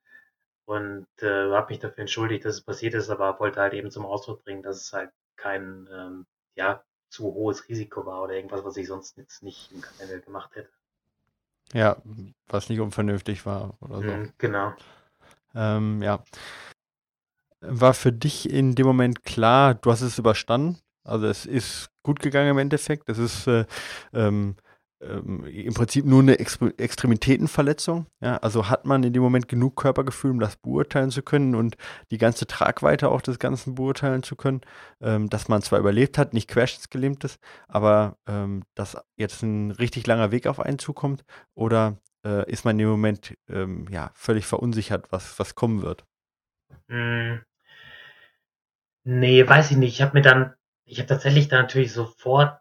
und äh, habe mich dafür entschuldigt, dass es passiert ist, aber wollte halt eben zum Ausdruck bringen, dass es halt kein ähm, ja, zu hohes Risiko war oder irgendwas, was ich sonst jetzt nicht im Kalender gemacht hätte.
Ja, was nicht unvernünftig war oder so. Mhm,
genau.
Ähm, ja. War für dich in dem Moment klar, du hast es überstanden? Also es ist gut gegangen im Endeffekt. Es ist äh, ähm, ähm, im Prinzip nur eine Ex Extremitätenverletzung. Ja? Also hat man in dem Moment genug Körpergefühl, um das beurteilen zu können und die ganze Tragweite auch des Ganzen beurteilen zu können, ähm, dass man zwar überlebt hat, nicht querschnittsgelähmt ist, aber ähm, dass jetzt ein richtig langer Weg auf einen zukommt oder äh, ist man in dem Moment ähm, ja, völlig verunsichert, was, was kommen wird?
Hm. Nee, weiß ich nicht. Ich habe mir dann, ich habe tatsächlich dann natürlich sofort,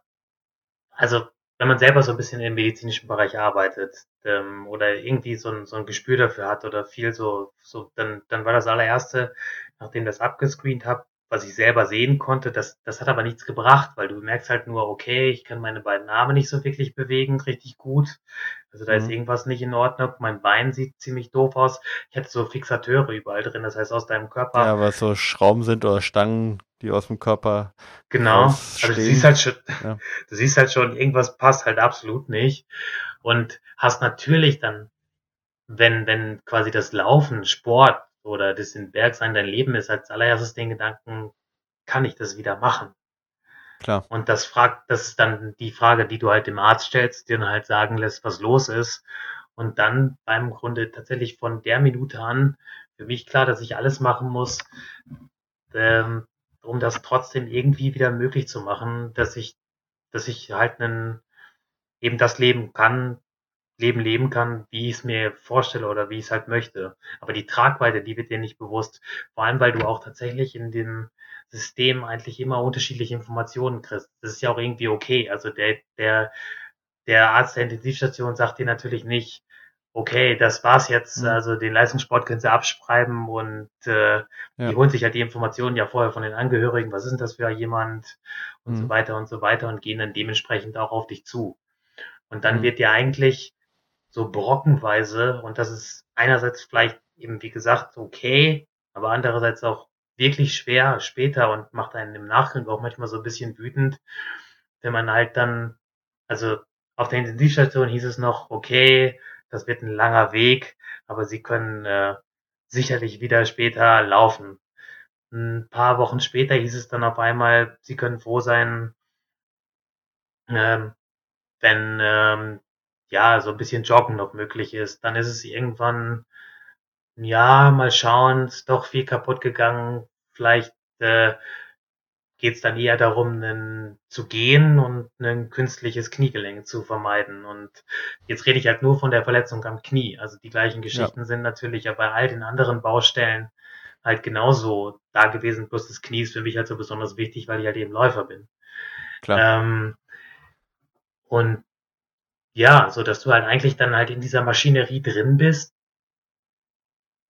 also wenn man selber so ein bisschen im medizinischen Bereich arbeitet ähm, oder irgendwie so ein, so ein Gespür dafür hat oder viel so, so dann, dann war das allererste, nachdem das abgescreent habe, was ich selber sehen konnte, das, das hat aber nichts gebracht, weil du merkst halt nur, okay, ich kann meine beiden Arme nicht so wirklich bewegen, richtig gut. Also da mhm. ist irgendwas nicht in Ordnung. Mein Bein sieht ziemlich doof aus. Ich hatte so Fixateure überall drin, das heißt aus deinem Körper.
Ja, was so Schrauben sind oder Stangen, die aus dem Körper.
Genau. Also du siehst halt schon, ja. du siehst halt schon, irgendwas passt halt absolut nicht. Und hast natürlich dann, wenn, wenn quasi das Laufen, Sport, oder das in Berg sein dein Leben ist, als allererstes den Gedanken, kann ich das wieder machen?
Klar.
Und das fragt, das ist dann die Frage, die du halt dem Arzt stellst, dir dann halt sagen lässt, was los ist. Und dann beim Grunde tatsächlich von der Minute an für mich klar, dass ich alles machen muss, ähm, um das trotzdem irgendwie wieder möglich zu machen, dass ich, dass ich halt einen, eben das leben kann, Leben leben kann, wie ich es mir vorstelle oder wie ich es halt möchte. Aber die Tragweite, die wird dir nicht bewusst. Vor allem, weil du auch tatsächlich in dem System eigentlich immer unterschiedliche Informationen kriegst. Das ist ja auch irgendwie okay. Also der, der, der Arzt der Intensivstation sagt dir natürlich nicht, okay, das war's jetzt, mhm. also den Leistungssport können sie abschreiben und äh, ja. die holen sich halt die Informationen ja vorher von den Angehörigen, was ist denn das für jemand und mhm. so weiter und so weiter und gehen dann dementsprechend auch auf dich zu. Und dann mhm. wird dir eigentlich so brockenweise und das ist einerseits vielleicht eben, wie gesagt, okay, aber andererseits auch wirklich schwer später und macht einen im Nachgang auch manchmal so ein bisschen wütend, wenn man halt dann, also auf der Intensivstation hieß es noch, okay, das wird ein langer Weg, aber sie können äh, sicherlich wieder später laufen. Ein paar Wochen später hieß es dann auf einmal, sie können froh sein, ähm, wenn ähm, ja, so ein bisschen Joggen noch möglich ist. Dann ist es irgendwann, ja, mal schauen, ist doch viel kaputt gegangen. Vielleicht äh, geht es dann eher darum, einen, zu gehen und ein künstliches Kniegelenk zu vermeiden. Und jetzt rede ich halt nur von der Verletzung am Knie. Also die gleichen Geschichten ja. sind natürlich ja bei all den anderen Baustellen halt genauso da gewesen. Bloß das Knie ist für mich halt so besonders wichtig, weil ich halt eben Läufer bin. Klar. Ähm, und ja, so dass du halt eigentlich dann halt in dieser Maschinerie drin bist,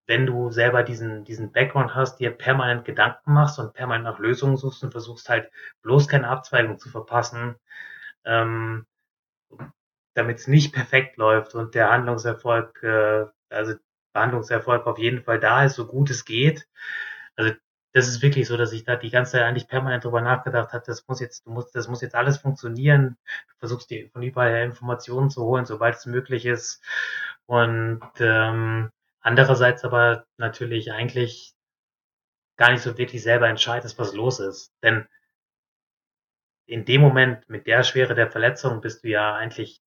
wenn du selber diesen, diesen Background hast, dir permanent Gedanken machst und permanent nach Lösungen suchst und versuchst halt bloß keine Abzweigung zu verpassen, ähm, damit es nicht perfekt läuft und der Handlungserfolg, äh, also Behandlungserfolg auf jeden Fall da ist, so gut es geht. Also das ist wirklich so, dass ich da die ganze Zeit eigentlich permanent drüber nachgedacht habe, das muss jetzt, du musst, das muss jetzt alles funktionieren. Du versuchst dir von überall Informationen zu holen, sobald es möglich ist. Und ähm, andererseits aber natürlich eigentlich gar nicht so wirklich selber entscheidest, was los ist. Denn in dem Moment mit der Schwere der Verletzung bist du ja eigentlich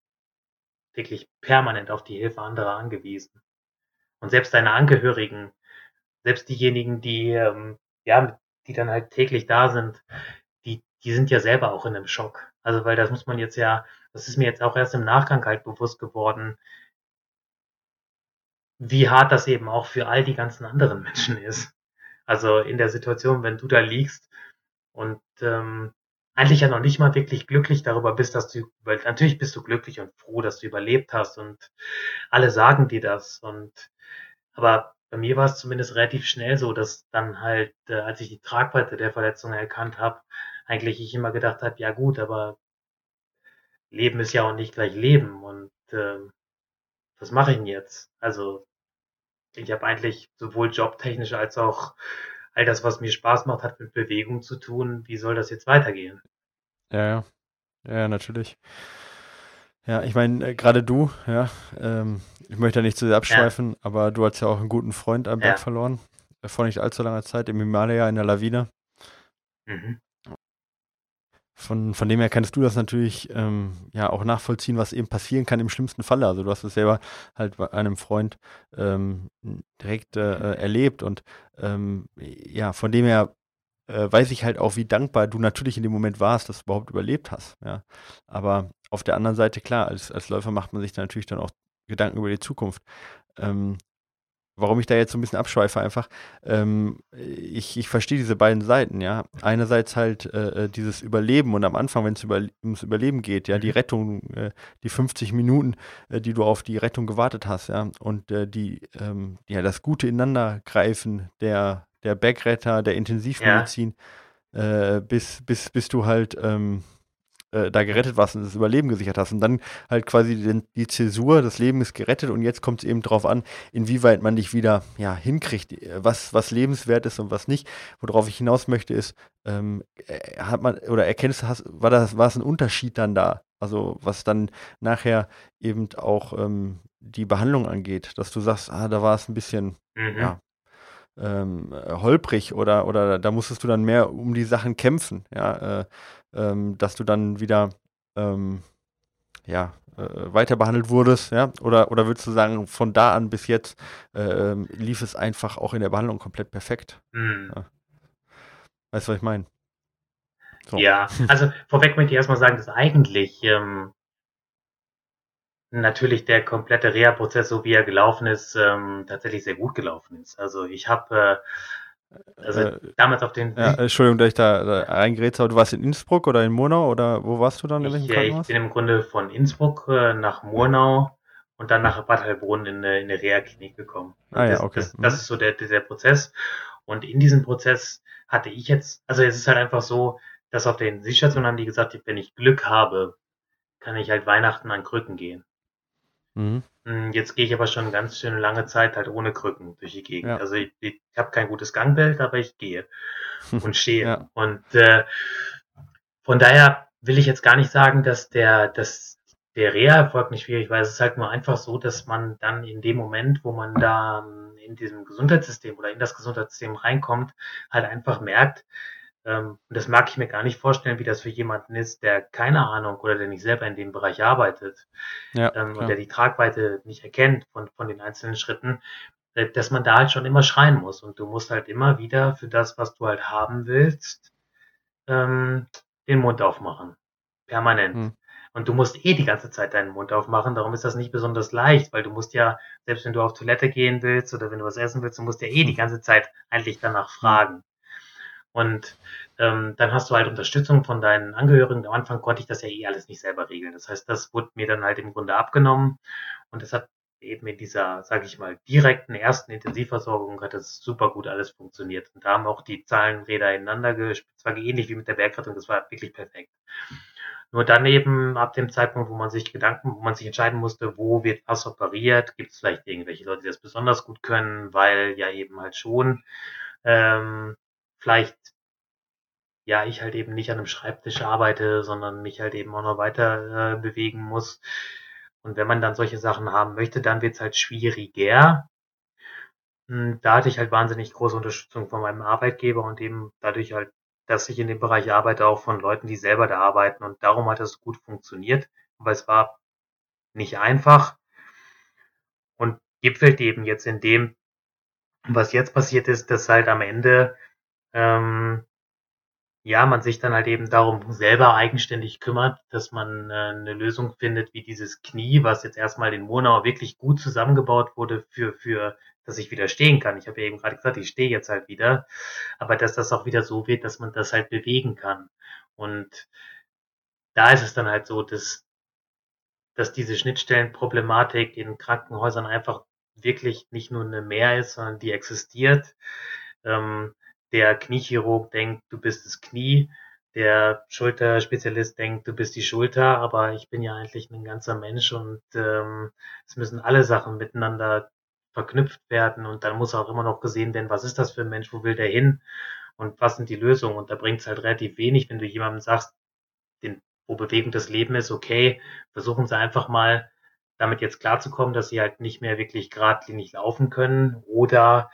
wirklich permanent auf die Hilfe anderer angewiesen. Und selbst deine Angehörigen, selbst diejenigen, die ähm, ja, die dann halt täglich da sind, die, die sind ja selber auch in einem Schock. Also, weil das muss man jetzt ja, das ist mir jetzt auch erst im Nachgang halt bewusst geworden, wie hart das eben auch für all die ganzen anderen Menschen ist. Also in der Situation, wenn du da liegst und ähm, eigentlich ja noch nicht mal wirklich glücklich darüber bist, dass du, weil natürlich bist du glücklich und froh, dass du überlebt hast und alle sagen dir das und aber bei mir war es zumindest relativ schnell so, dass dann halt, äh, als ich die Tragweite der Verletzung erkannt habe, eigentlich ich immer gedacht habe, ja gut, aber Leben ist ja auch nicht gleich Leben und äh, was mache ich denn jetzt? Also ich habe eigentlich sowohl jobtechnisch als auch all das, was mir Spaß macht, hat mit Bewegung zu tun. Wie soll das jetzt weitergehen?
Ja, ja, ja, natürlich. Ja, ich meine, äh, gerade du, ja, ähm, ich möchte da nicht zu sehr abschweifen, ja. aber du hast ja auch einen guten Freund am Berg ja. verloren, äh, vor nicht allzu langer Zeit im Himalaya in der Lawine. Mhm. Von, von dem her kannst du das natürlich ähm, ja auch nachvollziehen, was eben passieren kann im schlimmsten Falle. Also du hast es selber halt bei einem Freund ähm, direkt äh, erlebt und ähm, ja, von dem her äh, weiß ich halt auch, wie dankbar du natürlich in dem Moment warst, dass du überhaupt überlebt hast. Ja. Aber auf der anderen Seite, klar, als, als Läufer macht man sich dann natürlich dann auch Gedanken über die Zukunft. Ähm, warum ich da jetzt so ein bisschen abschweife einfach, ähm, ich, ich verstehe diese beiden Seiten, ja. Einerseits halt äh, äh dieses Überleben und am Anfang, wenn es über, ums Überleben geht, ja, die mhm. Rettung, äh, die 50 Minuten, äh, die du auf die Rettung gewartet hast, ja, und äh, die, ähm, ja, das gute Ineinandergreifen der, der Bergretter, der Intensivmedizin, ja. Äh, bis, bis, bis du halt ähm, äh, da gerettet warst und das Überleben gesichert hast. Und dann halt quasi die, die Zäsur, das Leben ist gerettet und jetzt kommt es eben darauf an, inwieweit man dich wieder ja, hinkriegt, was, was lebenswert ist und was nicht. Worauf ich hinaus möchte, ist, ähm, äh, hat man oder erkennst du, war das, war es ein Unterschied dann da? Also was dann nachher eben auch ähm, die Behandlung angeht, dass du sagst, ah, da war es ein bisschen, mhm. ja, ähm, holprig oder, oder da musstest du dann mehr um die Sachen kämpfen, ja, äh, ähm, dass du dann wieder ähm, ja, äh, weiter behandelt wurdest, ja, oder, oder würdest du sagen, von da an bis jetzt äh, lief es einfach auch in der Behandlung komplett perfekt? Mhm. Ja. Weißt du, was ich meine?
So. Ja, also vorweg möchte ich erstmal sagen, dass eigentlich ähm, natürlich der komplette Reha-Prozess, so wie er gelaufen ist, ähm, tatsächlich sehr gut gelaufen ist. Also ich habe äh, also äh, damals auf den.
Ja, Entschuldigung, dass ich da, da eingeredet habe. Du warst in Innsbruck oder in Murnau oder wo warst du dann?
In ich, Krankenhaus? ich bin im Grunde von Innsbruck äh, nach Murnau und dann nach Bad Heilbrunn in, in eine Reha-Klinik gekommen. ah, ja, okay. Das, das, mhm. ist so der, der Prozess. Und in diesem Prozess hatte ich jetzt, also es ist halt einfach so, dass auf den Sichtstationen haben die gesagt, wenn ich Glück habe, kann ich halt Weihnachten an Krücken gehen. Mhm. Hm, jetzt gehe ich aber schon ganz schön lange Zeit halt ohne Krücken durch die Gegend. Ja. Also ich, ich habe kein gutes Gangbild, aber ich gehe und stehe. ja. Und äh, von daher will ich jetzt gar nicht sagen, dass der, dass der Reha-Erfolg nicht schwierig war. Es ist halt nur einfach so, dass man dann in dem Moment, wo man da ähm, in diesem Gesundheitssystem oder in das Gesundheitssystem reinkommt, halt einfach merkt, und das mag ich mir gar nicht vorstellen, wie das für jemanden ist, der keine Ahnung oder der nicht selber in dem Bereich arbeitet ja, ähm, und der die Tragweite nicht erkennt von, von den einzelnen Schritten, äh, dass man da halt schon immer schreien muss. Und du musst halt immer wieder für das, was du halt haben willst, ähm, den Mund aufmachen. Permanent. Hm. Und du musst eh die ganze Zeit deinen Mund aufmachen. Darum ist das nicht besonders leicht, weil du musst ja, selbst wenn du auf Toilette gehen willst oder wenn du was essen willst, du musst ja eh die hm. ganze Zeit eigentlich danach fragen. Und ähm, dann hast du halt Unterstützung von deinen Angehörigen. Am Anfang konnte ich das ja eh alles nicht selber regeln. Das heißt, das wurde mir dann halt im Grunde abgenommen. Und das hat eben in dieser, sage ich mal, direkten ersten Intensivversorgung hat das super gut alles funktioniert. Und da haben auch die Zahlenräder ineinander gespitzt, war ähnlich wie mit der Bergrettung, das war wirklich perfekt. Nur dann eben ab dem Zeitpunkt, wo man sich Gedanken, wo man sich entscheiden musste, wo wird was operiert, gibt es vielleicht irgendwelche Leute, die das besonders gut können, weil ja eben halt schon ähm, vielleicht ja, ich halt eben nicht an einem Schreibtisch arbeite, sondern mich halt eben auch noch weiter äh, bewegen muss. Und wenn man dann solche Sachen haben möchte, dann wird's halt schwieriger. Hm, da hatte ich halt wahnsinnig große Unterstützung von meinem Arbeitgeber und eben dadurch halt, dass ich in dem Bereich arbeite, auch von Leuten, die selber da arbeiten. Und darum hat es gut funktioniert. Aber es war nicht einfach und gipfelt eben jetzt in dem, was jetzt passiert ist, dass halt am Ende ähm, ja, man sich dann halt eben darum selber eigenständig kümmert, dass man äh, eine Lösung findet, wie dieses Knie, was jetzt erstmal in Monau wirklich gut zusammengebaut wurde, für, für, dass ich wieder stehen kann. Ich habe ja eben gerade gesagt, ich stehe jetzt halt wieder, aber dass das auch wieder so wird, dass man das halt bewegen kann. Und da ist es dann halt so, dass, dass diese Schnittstellenproblematik in Krankenhäusern einfach wirklich nicht nur eine Mehr ist, sondern die existiert. Ähm, der Kniechirurg denkt, du bist das Knie, der Schulterspezialist denkt, du bist die Schulter, aber ich bin ja eigentlich ein ganzer Mensch und ähm, es müssen alle Sachen miteinander verknüpft werden und dann muss auch immer noch gesehen werden, was ist das für ein Mensch, wo will der hin und was sind die Lösungen? Und da bringt es halt relativ wenig, wenn du jemandem sagst, den, wo Bewegung das Leben ist, okay, versuchen sie einfach mal damit jetzt klarzukommen, dass sie halt nicht mehr wirklich geradlinig laufen können oder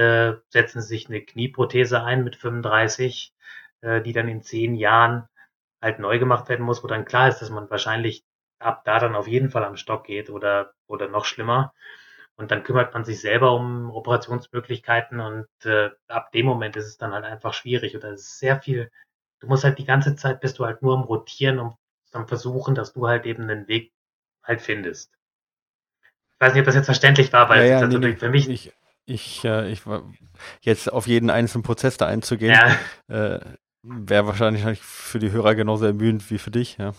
äh, setzen sich eine Knieprothese ein mit 35 äh, die dann in zehn Jahren halt neu gemacht werden muss, wo dann klar ist, dass man wahrscheinlich ab da dann auf jeden Fall am Stock geht oder, oder noch schlimmer. Und dann kümmert man sich selber um Operationsmöglichkeiten und äh, ab dem Moment ist es dann halt einfach schwierig oder es ist sehr viel, du musst halt die ganze Zeit bist du halt nur am Rotieren und am Versuchen, dass du halt eben einen Weg halt findest. Ich weiß nicht, ob das jetzt verständlich war, weil
ja,
ja,
nee, nee, für mich. Ich, ich, äh, ich jetzt auf jeden einzelnen Prozess da einzugehen, ja. äh, wäre wahrscheinlich für die Hörer genauso ermüdend wie für dich, ja.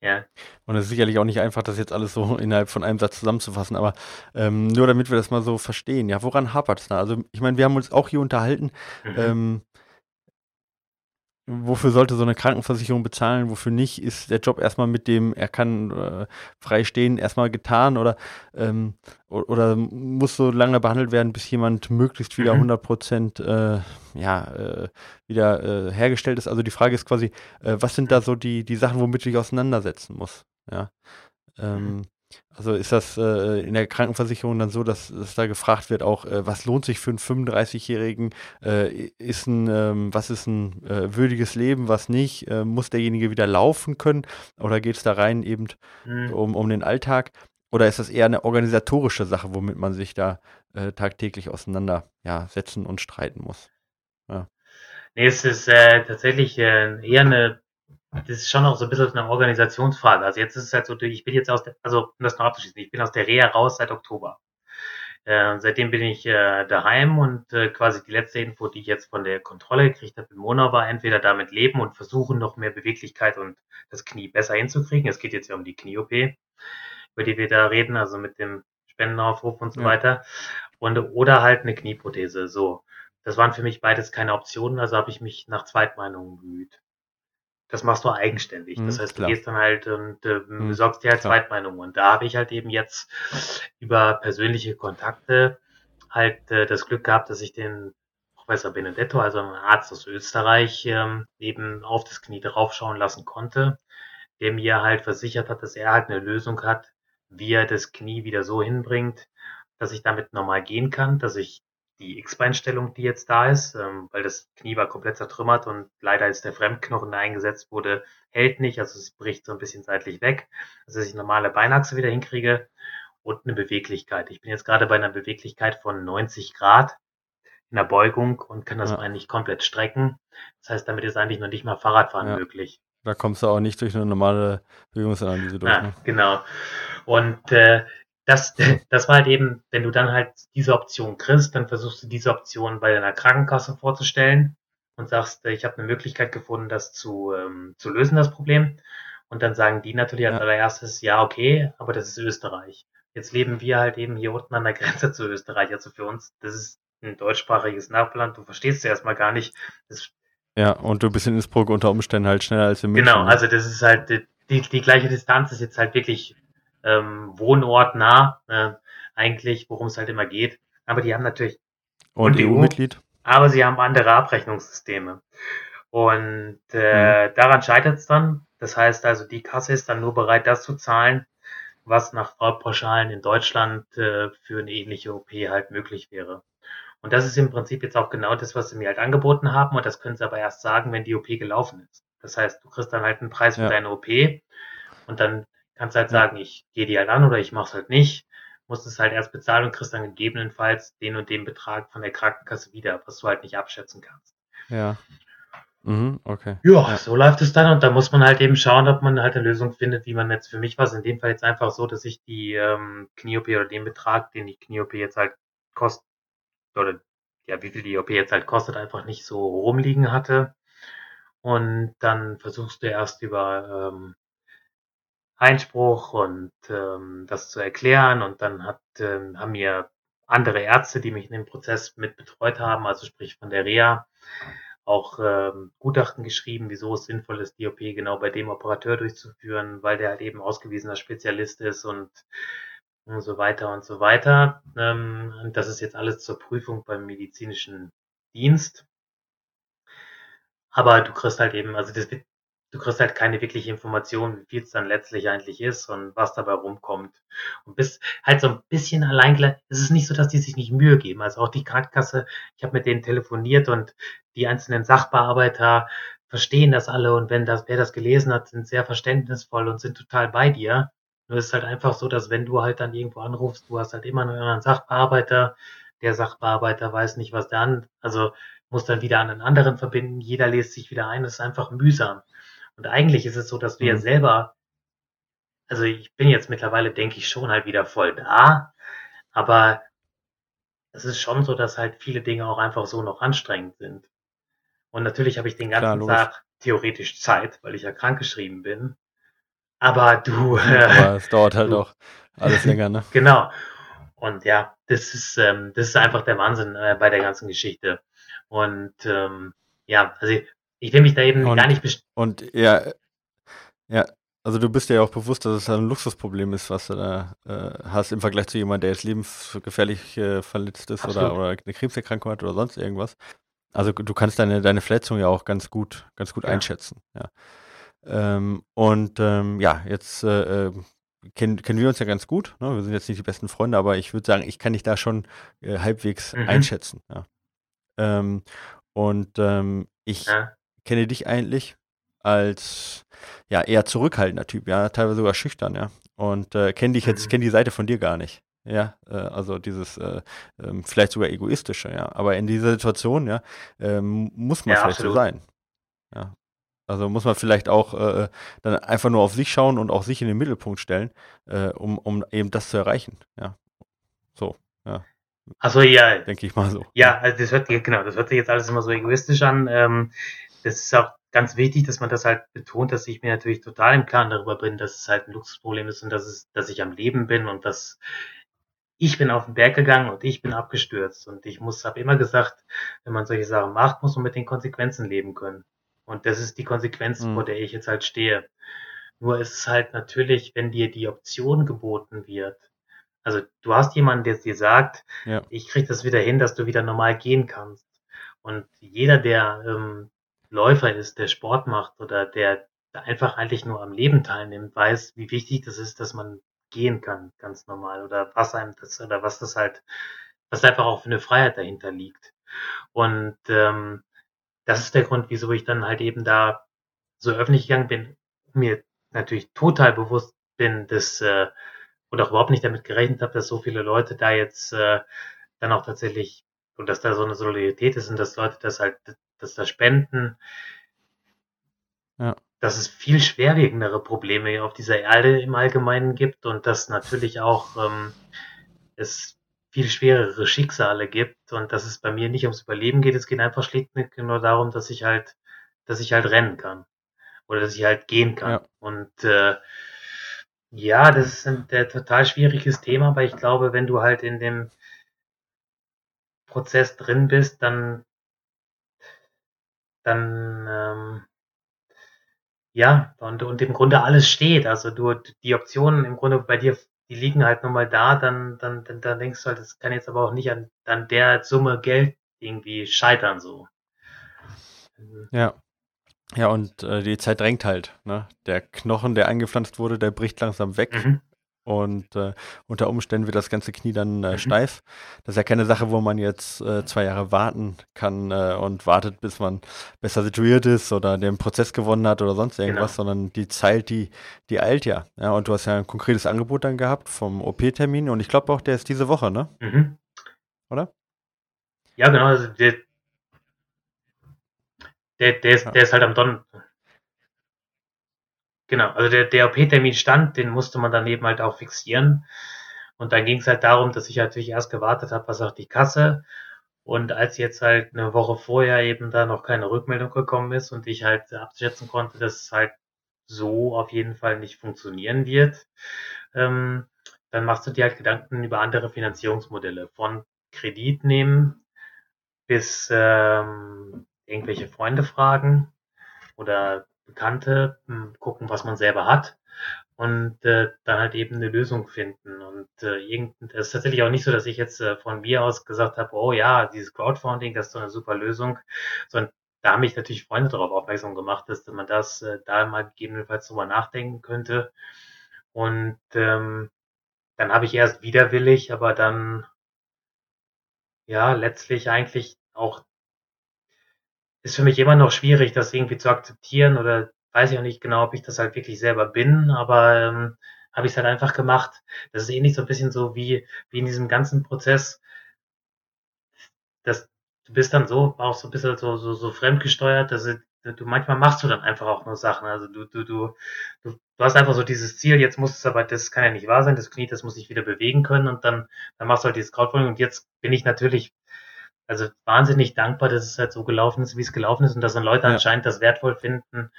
Ja.
Und es ist sicherlich auch nicht einfach, das jetzt alles so innerhalb von einem Satz zusammenzufassen, aber ähm, nur damit wir das mal so verstehen, ja, woran hapert es da? Also, ich meine, wir haben uns auch hier unterhalten, mhm. ähm, wofür sollte so eine Krankenversicherung bezahlen, wofür nicht, ist der Job erstmal mit dem, er kann äh, frei stehen, erstmal getan oder, ähm, oder muss so lange behandelt werden, bis jemand möglichst wieder mhm. 100 Prozent äh, ja, äh, wieder äh, hergestellt ist. Also die Frage ist quasi, äh, was sind da so die, die Sachen, womit du dich auseinandersetzen musst? Ja. Ähm, mhm. Also ist das äh, in der Krankenversicherung dann so, dass, dass da gefragt wird, auch äh, was lohnt sich für einen 35-Jährigen? Äh, ist ein, ähm, was ist ein äh, würdiges Leben, was nicht? Äh, muss derjenige wieder laufen können? Oder geht es da rein eben mhm. um, um den Alltag? Oder ist das eher eine organisatorische Sache, womit man sich da äh, tagtäglich auseinandersetzen ja, und streiten muss?
Ja. Nee, es ist tatsächlich eher eine das ist schon auch so ein bisschen eine Organisationsfrage. Also jetzt ist es halt so, ich bin jetzt aus der, also um das noch abzuschließen, ich bin aus der Reha raus seit Oktober. Äh, seitdem bin ich äh, daheim und äh, quasi die letzte Info, die ich jetzt von der Kontrolle gekriegt habe in Monau, war entweder damit leben und versuchen, noch mehr Beweglichkeit und das Knie besser hinzukriegen. Es geht jetzt ja um die Knie-OP, über die wir da reden, also mit dem Spendenaufruf und so ja. weiter. Und, oder halt eine Knieprothese. So. Das waren für mich beides keine Optionen, also habe ich mich nach Zweitmeinungen bemüht das machst du eigenständig. Das mhm, heißt, du klar. gehst dann halt und äh, besorgst dir halt klar. Zweitmeinungen. Und da habe ich halt eben jetzt über persönliche Kontakte halt äh, das Glück gehabt, dass ich den Professor Benedetto, also einen Arzt aus Österreich, ähm, eben auf das Knie draufschauen lassen konnte, der mir halt versichert hat, dass er halt eine Lösung hat, wie er das Knie wieder so hinbringt, dass ich damit normal gehen kann, dass ich die X-Beinstellung, die jetzt da ist, ähm, weil das Knie war komplett zertrümmert und leider ist der Fremdknochen, der eingesetzt wurde, hält nicht, also es bricht so ein bisschen seitlich weg, also dass ich normale Beinachse wieder hinkriege und eine Beweglichkeit. Ich bin jetzt gerade bei einer Beweglichkeit von 90 Grad in der Beugung und kann das ja. Bein nicht komplett strecken. Das heißt, damit ist eigentlich noch nicht mal Fahrradfahren ja. möglich.
Da kommst du auch nicht durch eine normale Bewegungsanalyse durch. Ja,
ne? Genau. Und äh, das, das war halt eben, wenn du dann halt diese Option kriegst, dann versuchst du diese Option bei deiner Krankenkasse vorzustellen und sagst, ich habe eine Möglichkeit gefunden, das zu, ähm, zu lösen, das Problem. Und dann sagen die natürlich als allererstes, ja, okay, aber das ist Österreich. Jetzt leben wir halt eben hier unten an der Grenze zu Österreich. Also für uns, das ist ein deutschsprachiges Nachbarland, du verstehst ja erstmal gar nicht. Das
ja, und du bist in Innsbruck unter Umständen halt schneller als in München.
Genau, ne? also das ist halt, die, die gleiche Distanz ist jetzt halt wirklich ähm, wohnortnah äh, eigentlich, worum es halt immer geht. Aber die haben natürlich
und, EU-Mitglied. EU,
aber sie haben andere Abrechnungssysteme. Und äh, mhm. daran scheitert es dann. Das heißt also, die Kasse ist dann nur bereit, das zu zahlen, was nach Fraudpauschalen in Deutschland äh, für eine ähnliche OP halt möglich wäre. Und das ist im Prinzip jetzt auch genau das, was sie mir halt angeboten haben. Und das können sie aber erst sagen, wenn die OP gelaufen ist. Das heißt, du kriegst dann halt einen Preis für ja. deine OP und dann Kannst halt sagen, ich gehe die halt an oder ich mache es halt nicht. Musst es halt erst bezahlen und kriegst dann gegebenenfalls den und den Betrag von der Krankenkasse wieder, was du halt nicht abschätzen kannst.
Ja. Mhm, okay.
Ja, ja, so läuft es dann und da muss man halt eben schauen, ob man halt eine Lösung findet, wie man jetzt für mich was. In dem Fall jetzt einfach so, dass ich die ähm, Knie-OP oder den Betrag, den die Knie-OP jetzt halt kostet, oder ja, wie viel die OP jetzt halt kostet, einfach nicht so rumliegen hatte. Und dann versuchst du erst über ähm, Einspruch und ähm, das zu erklären. Und dann hat, ähm, haben mir andere Ärzte, die mich in dem Prozess mit betreut haben, also sprich von der Reha, auch ähm, Gutachten geschrieben, wieso es sinnvoll ist, die OP genau bei dem Operateur durchzuführen, weil der halt eben ausgewiesener Spezialist ist und, und so weiter und so weiter. Ähm, das ist jetzt alles zur Prüfung beim medizinischen Dienst. Aber du kriegst halt eben, also das wird du kriegst halt keine wirkliche Information, wie viel es dann letztlich eigentlich ist und was dabei rumkommt. Und bist halt so ein bisschen allein, es ist nicht so, dass die sich nicht Mühe geben. Also auch die Krankenkasse, ich habe mit denen telefoniert und die einzelnen Sachbearbeiter verstehen das alle und wenn das, wer das gelesen hat, sind sehr verständnisvoll und sind total bei dir. Nur ist halt einfach so, dass wenn du halt dann irgendwo anrufst, du hast halt immer nur einen Sachbearbeiter, der Sachbearbeiter weiß nicht, was an, also muss dann wieder an einen anderen verbinden, jeder lässt sich wieder ein, das ist einfach mühsam. Und eigentlich ist es so, dass du mhm. ja selber, also ich bin jetzt mittlerweile, denke ich, schon halt wieder voll da, aber es ist schon so, dass halt viele Dinge auch einfach so noch anstrengend sind. Und natürlich habe ich den ganzen Klar, Tag theoretisch Zeit, weil ich ja krankgeschrieben bin. Aber du.
Aber es dauert halt auch alles länger, ne?
genau. Und ja, das ist, ähm, das ist einfach der Wahnsinn äh, bei der ganzen Geschichte. Und ähm, ja, also ich will mich da eben
und,
gar nicht
Und ja, ja, also du bist ja auch bewusst, dass es ein Luxusproblem ist, was du da äh, hast im Vergleich zu jemandem, der jetzt lebensgefährlich äh, verletzt ist oder, oder eine Krebserkrankung hat oder sonst irgendwas. Also du kannst deine, deine Verletzung ja auch ganz gut, ganz gut ja. einschätzen. Ja. Ähm, und ähm, ja, jetzt äh, äh kennen, kennen wir uns ja ganz gut. Ne? Wir sind jetzt nicht die besten Freunde, aber ich würde sagen, ich kann dich da schon äh, halbwegs mhm. einschätzen. Ja. Ähm, und ähm, ich ja kenne dich eigentlich als ja eher zurückhaltender Typ, ja, teilweise sogar schüchtern, ja. Und äh, kenne dich jetzt, mhm. kenne die Seite von dir gar nicht. Ja, äh, also dieses äh, äh, vielleicht sogar egoistische, ja. Aber in dieser Situation, ja, ähm, muss man ja, vielleicht absolut. so sein. Ja. Also muss man vielleicht auch äh, dann einfach nur auf sich schauen und auch sich in den Mittelpunkt stellen, äh, um, um eben das zu erreichen. Ja. So, ja.
Also ja.
Denke ich mal so.
Ja, also das hört genau, das hört sich jetzt alles immer so egoistisch an. Ähm, das ist auch ganz wichtig, dass man das halt betont, dass ich mir natürlich total im Klaren darüber bin, dass es halt ein Luxusproblem ist und dass es, dass ich am Leben bin und dass ich bin auf den Berg gegangen und ich bin abgestürzt und ich muss, habe immer gesagt, wenn man solche Sachen macht, muss man mit den Konsequenzen leben können. Und das ist die Konsequenz, mhm. vor der ich jetzt halt stehe. Nur ist es halt natürlich, wenn dir die Option geboten wird, also du hast jemanden, der dir sagt, ja. ich krieg das wieder hin, dass du wieder normal gehen kannst. Und jeder, der ähm, Läufer ist, der Sport macht oder der einfach eigentlich nur am Leben teilnimmt, weiß, wie wichtig das ist, dass man gehen kann, ganz normal, oder was einem das, oder was das halt, was einfach auch für eine Freiheit dahinter liegt. Und ähm, das ist der Grund, wieso ich dann halt eben da so öffentlich gegangen bin, mir natürlich total bewusst bin, dass äh, oder auch überhaupt nicht damit gerechnet habe, dass so viele Leute da jetzt äh, dann auch tatsächlich und dass da so eine Solidarität ist und dass Leute das halt das Spenden, ja. dass es viel schwerwiegendere Probleme auf dieser Erde im Allgemeinen gibt und dass natürlich auch ähm, es viel schwerere Schicksale gibt und dass es bei mir nicht ums Überleben geht, es geht einfach schlicht nur darum, dass ich halt, dass ich halt rennen kann oder dass ich halt gehen kann. Ja. Und äh, ja, das ist ein der, total schwieriges Thema, aber ich glaube, wenn du halt in dem Prozess drin bist, dann dann ähm, ja, und, und im Grunde alles steht. Also du, die Optionen im Grunde bei dir, die liegen halt nochmal da, dann, dann, dann, dann denkst du halt, das kann jetzt aber auch nicht an, an der Summe Geld irgendwie scheitern so.
Ja. Ja, und äh, die Zeit drängt halt. Ne? Der Knochen, der eingepflanzt wurde, der bricht langsam weg. Mhm und äh, unter Umständen wird das ganze Knie dann äh, mhm. steif. Das ist ja keine Sache, wo man jetzt äh, zwei Jahre warten kann äh, und wartet, bis man besser situiert ist oder den Prozess gewonnen hat oder sonst irgendwas, genau. sondern die Zeit, die, die eilt ja. ja. Und du hast ja ein konkretes Angebot dann gehabt vom OP-Termin und ich glaube auch, der ist diese Woche, ne? Mhm. Oder?
Ja, genau. Also der, der, der, ist, ja. der ist halt am Donnerstag. Genau, also der, der OP-Termin stand, den musste man dann eben halt auch fixieren. Und dann ging es halt darum, dass ich natürlich erst gewartet habe, was sagt die Kasse. Und als jetzt halt eine Woche vorher eben da noch keine Rückmeldung gekommen ist und ich halt abschätzen konnte, dass es halt so auf jeden Fall nicht funktionieren wird, ähm, dann machst du dir halt Gedanken über andere Finanzierungsmodelle. Von Kredit nehmen bis ähm, irgendwelche Freunde fragen oder Bekannte, hm, gucken, was man selber hat und äh, dann halt eben eine Lösung finden. Und äh, irgend, das ist tatsächlich auch nicht so, dass ich jetzt äh, von mir aus gesagt habe, oh ja, dieses Crowdfunding, das ist so eine super Lösung, sondern da haben mich natürlich Freunde darauf aufmerksam gemacht, dass man das äh, da mal gegebenenfalls drüber nachdenken könnte. Und ähm, dann habe ich erst widerwillig, aber dann ja letztlich eigentlich auch ist für mich immer noch schwierig, das irgendwie zu akzeptieren oder weiß ich auch nicht genau, ob ich das halt wirklich selber bin, aber ähm, habe ich es halt einfach gemacht. Das ist ähnlich so ein bisschen so wie, wie in diesem ganzen Prozess, dass du bist dann so, auch so ein bisschen so, so, so fremdgesteuert, dass du manchmal machst du dann einfach auch nur Sachen. Also du, du, du, du, du hast einfach so dieses Ziel, jetzt muss es aber, das kann ja nicht wahr sein, das Knie, das muss sich wieder bewegen können und dann, dann machst du halt dieses Crowdfunding und jetzt bin ich natürlich also wahnsinnig dankbar, dass es halt so gelaufen ist, wie es gelaufen ist und dass dann Leute ja. anscheinend das wertvoll finden,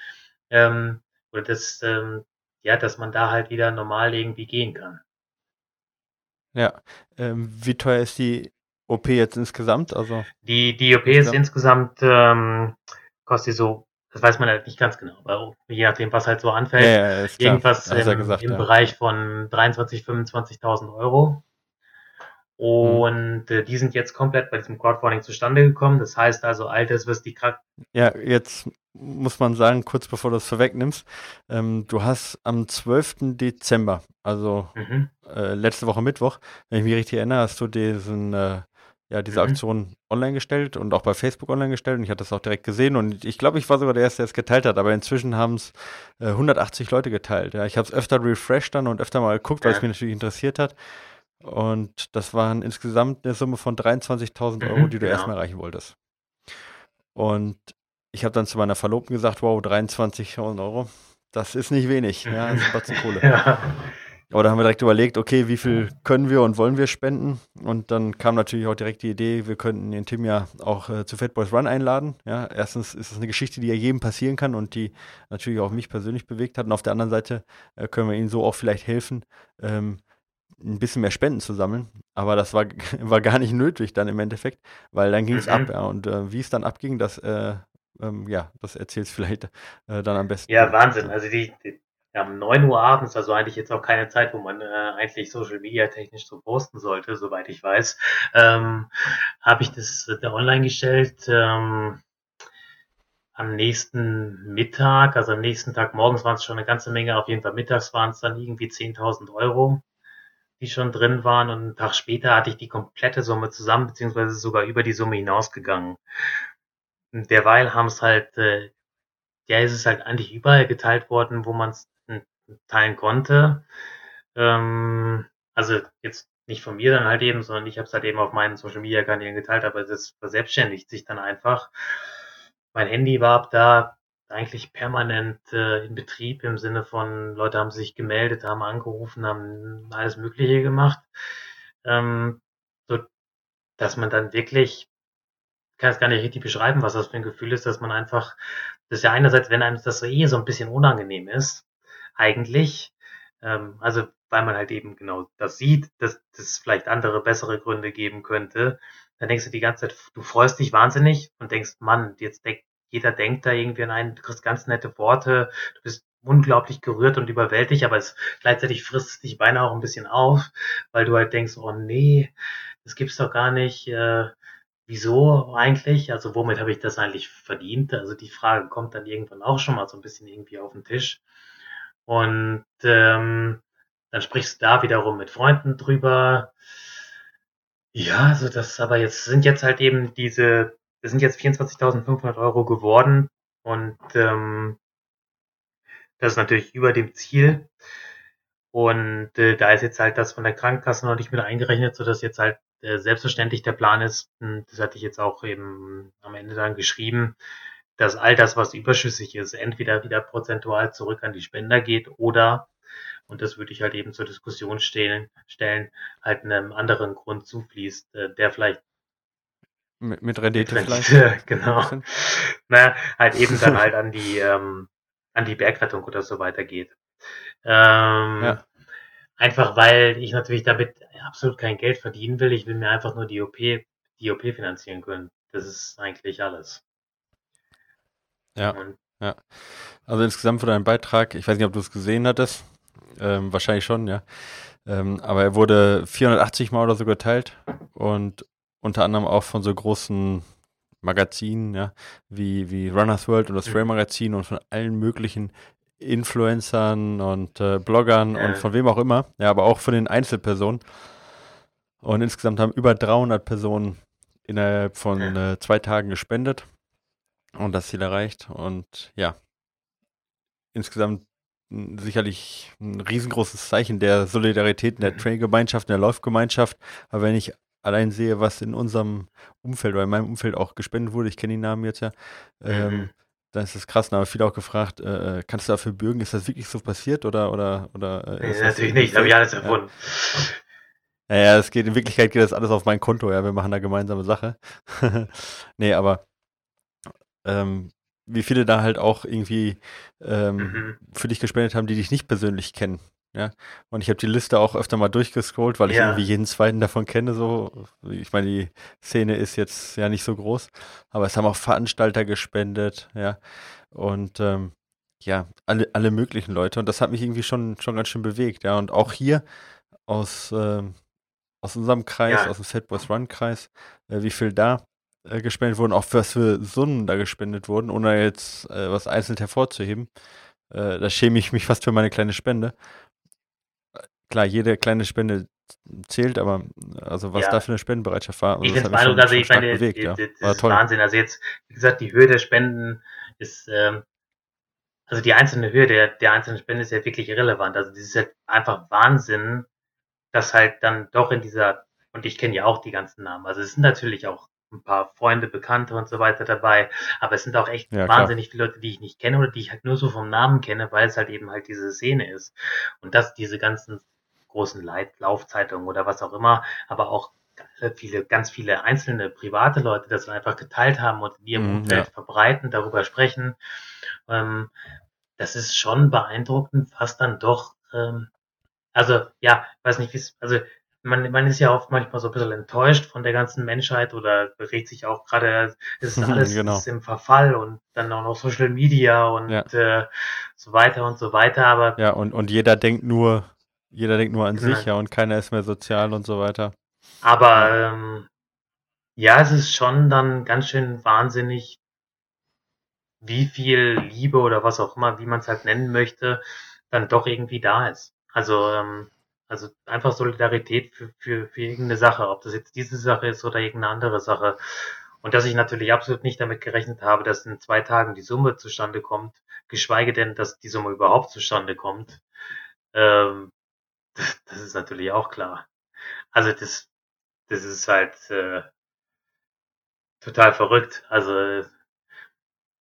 ähm, oder das, ähm, ja, dass man da halt wieder normal irgendwie gehen kann.
Ja, ähm, wie teuer ist die OP jetzt insgesamt? Also
die, die OP ist insgesamt ähm, kostet so, das weiß man halt nicht ganz genau, aber je nachdem, was halt so anfällt, ja, ja, irgendwas im, gesagt, im. Bereich von 23.000, 25.000 Euro. Mhm. Und äh, die sind jetzt komplett bei diesem Crowdfunding zustande gekommen. Das heißt also, all das, was die Krank
Ja, jetzt muss man sagen, kurz bevor du es vorwegnimmst, ähm, du hast am 12. Dezember, also mhm. äh, letzte Woche Mittwoch, wenn ich mich richtig erinnere, hast du diesen, äh, ja, diese mhm. Aktion online gestellt und auch bei Facebook online gestellt und ich hatte das auch direkt gesehen und ich glaube, ich war sogar der Erste, der es geteilt hat, aber inzwischen haben es äh, 180 Leute geteilt. Ja. Ich habe es öfter refreshed dann und öfter mal geguckt, weil es mich natürlich interessiert hat. Und das waren insgesamt eine Summe von 23.000 Euro, mhm, die du ja. erstmal erreichen wolltest. Und ich habe dann zu meiner Verlobten gesagt, wow, 23.000 Euro, das ist nicht wenig. Ja, das ist Batzen Kohle. ja. Aber da haben wir direkt überlegt, okay, wie viel können wir und wollen wir spenden? Und dann kam natürlich auch direkt die Idee, wir könnten den Tim ja auch äh, zu Fat Boys Run einladen. Ja, erstens ist es eine Geschichte, die ja jedem passieren kann und die natürlich auch mich persönlich bewegt hat. Und auf der anderen Seite äh, können wir ihnen so auch vielleicht helfen, ähm, ein bisschen mehr Spenden zu sammeln. Aber das war, war gar nicht nötig dann im Endeffekt, weil dann ging es mhm. ab. Ja. Und äh, wie es dann abging, das, äh, ähm, ja, das erzählst vielleicht äh, dann am besten.
Ja, Wahnsinn. Also die, die ja, um 9 Uhr abends, also eigentlich jetzt auch keine Zeit, wo man äh, eigentlich Social Media technisch so posten sollte, soweit ich weiß, ähm, habe ich das äh, online gestellt. Ähm, am nächsten Mittag, also am nächsten Tag morgens waren es schon eine ganze Menge, auf jeden Fall mittags waren es dann irgendwie 10.000 Euro die schon drin waren und einen Tag später hatte ich die komplette Summe zusammen, beziehungsweise sogar über die Summe hinausgegangen. Derweil haben es halt, äh, ja, ist es halt eigentlich überall geteilt worden, wo man es teilen konnte. Ähm, also jetzt nicht von mir dann halt eben, sondern ich habe es halt eben auf meinen Social Media Kanälen geteilt, aber das verselbstständigt sich dann einfach. Mein Handy war ab da eigentlich permanent äh, in Betrieb im Sinne von Leute haben sich gemeldet, haben angerufen, haben alles Mögliche gemacht, ähm, so dass man dann wirklich kann es gar nicht richtig beschreiben, was das für ein Gefühl ist, dass man einfach, das ist ja einerseits, wenn einem das so eh so ein bisschen unangenehm ist, eigentlich, ähm, also weil man halt eben genau das sieht, dass es vielleicht andere, bessere Gründe geben könnte, dann denkst du die ganze Zeit, du freust dich wahnsinnig und denkst, Mann, jetzt denk, jeder denkt da irgendwie an einen, du kriegst ganz nette Worte, du bist unglaublich gerührt und überwältigt, aber es gleichzeitig frisst dich beinahe auch ein bisschen auf, weil du halt denkst, oh nee, das gibt's doch gar nicht. Äh, wieso eigentlich? Also womit habe ich das eigentlich verdient? Also die Frage kommt dann irgendwann auch schon mal so ein bisschen irgendwie auf den Tisch. Und ähm, dann sprichst du da wiederum mit Freunden drüber. Ja, also das, aber jetzt sind jetzt halt eben diese das sind jetzt 24.500 Euro geworden und ähm, das ist natürlich über dem Ziel. Und äh, da ist jetzt halt das von der Krankenkasse noch nicht mit eingerechnet, so dass jetzt halt äh, selbstverständlich der Plan ist, hm, das hatte ich jetzt auch eben am Ende dann geschrieben, dass all das, was überschüssig ist, entweder wieder prozentual zurück an die Spender geht oder, und das würde ich halt eben zur Diskussion stellen, stellen halt einem anderen Grund zufließt, äh, der vielleicht
mit, mit Rendite vielleicht.
genau. Naja, halt eben dann halt an die, ähm, an die Bergrettung oder so weitergeht. Ähm, ja. Einfach weil ich natürlich damit absolut kein Geld verdienen will. Ich will mir einfach nur die OP, die OP finanzieren können. Das ist eigentlich alles.
Ja, und, ja. Also insgesamt für deinen Beitrag, ich weiß nicht, ob du es gesehen hattest, ähm, wahrscheinlich schon, ja. Ähm, aber er wurde 480 Mal oder so geteilt und unter anderem auch von so großen Magazinen, ja, wie, wie Runners World und das Frame Magazin und von allen möglichen Influencern und äh, Bloggern ja. und von wem auch immer, ja, aber auch von den Einzelpersonen. Und insgesamt haben über 300 Personen innerhalb von äh, zwei Tagen gespendet und das Ziel erreicht. Und ja, insgesamt sicherlich ein riesengroßes Zeichen der Solidarität in der. Trail-Gemeinschaft, in der Laufgemeinschaft. Aber wenn ich allein sehe, was in unserem Umfeld oder in meinem Umfeld auch gespendet wurde, ich kenne die Namen jetzt ja, ähm, mhm. dann ist das krass. Aber viele auch gefragt, äh, äh, kannst du dafür bürgen? Ist das wirklich so passiert oder oder oder?
Äh, nee, natürlich nicht, habe ich alles erfunden.
Ja. Naja, es geht, in Wirklichkeit geht das alles auf mein Konto, ja, wir machen da gemeinsame Sache. nee, aber ähm, wie viele da halt auch irgendwie ähm, mhm. für dich gespendet haben, die dich nicht persönlich kennen. Ja, und ich habe die Liste auch öfter mal durchgescrollt, weil ich ja. irgendwie jeden zweiten davon kenne. So, ich meine, die Szene ist jetzt ja nicht so groß, aber es haben auch Veranstalter gespendet, ja, und ähm, ja, alle, alle möglichen Leute. Und das hat mich irgendwie schon, schon ganz schön bewegt, ja. Und auch hier aus, ähm, aus unserem Kreis, ja. aus dem Fat Boys Run Kreis, äh, wie viel da äh, gespendet wurden, auch was für Summen da gespendet wurden, ohne jetzt äh, was einzeln hervorzuheben. Äh, da schäme ich mich fast für meine kleine Spende. Klar, jede kleine Spende zählt, aber also was ja. da für eine Spendenbereitschaft war. Also
ich finde also ich meine, bewegt, ja. das ist toll. Wahnsinn. Also jetzt, wie gesagt, die Höhe der Spenden ist, ähm, also die einzelne Höhe der, der einzelnen Spende ist ja wirklich irrelevant. Also das ist ja einfach Wahnsinn, dass halt dann doch in dieser, und ich kenne ja auch die ganzen Namen, also es sind natürlich auch ein paar Freunde, Bekannte und so weiter dabei. Aber es sind auch echt ja, wahnsinnig viele Leute, die ich nicht kenne oder die ich halt nur so vom Namen kenne, weil es halt eben halt diese Szene ist. Und dass diese ganzen großen Leit Laufzeitungen oder was auch immer, aber auch viele, ganz viele einzelne private Leute das einfach geteilt haben und in ihrem mhm, Umfeld ja. verbreiten, darüber sprechen. Ähm, das ist schon beeindruckend, was dann doch, ähm, also ja, weiß nicht, wie es, also man, man ist ja oft manchmal so ein bisschen enttäuscht von der ganzen Menschheit oder regt sich auch gerade, es ist alles genau. ist im Verfall und dann auch noch Social Media und ja. äh, so weiter und so weiter. Aber
ja, und, und jeder denkt nur, jeder denkt nur an ja. sich, ja, und keiner ist mehr sozial und so weiter.
Aber ähm, ja, es ist schon dann ganz schön wahnsinnig, wie viel Liebe oder was auch immer, wie man es halt nennen möchte, dann doch irgendwie da ist. Also ähm, also einfach Solidarität für, für, für irgendeine Sache, ob das jetzt diese Sache ist oder irgendeine andere Sache. Und dass ich natürlich absolut nicht damit gerechnet habe, dass in zwei Tagen die Summe zustande kommt, geschweige denn, dass die Summe überhaupt zustande kommt. Ähm, das, ist natürlich auch klar. Also das, das ist halt äh, total verrückt. Also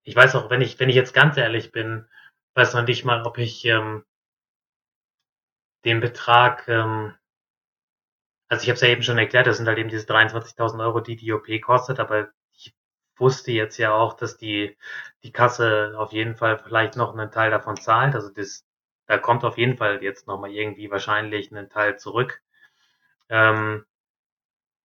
ich weiß auch, wenn ich, wenn ich jetzt ganz ehrlich bin, weiß noch nicht mal, ob ich ähm, den Betrag, ähm, also ich habe es ja eben schon erklärt, das sind halt eben diese 23.000 Euro, die die OP kostet, aber ich wusste jetzt ja auch, dass die, die Kasse auf jeden Fall vielleicht noch einen Teil davon zahlt, also das, da kommt auf jeden Fall jetzt nochmal irgendwie wahrscheinlich einen Teil zurück. Ähm,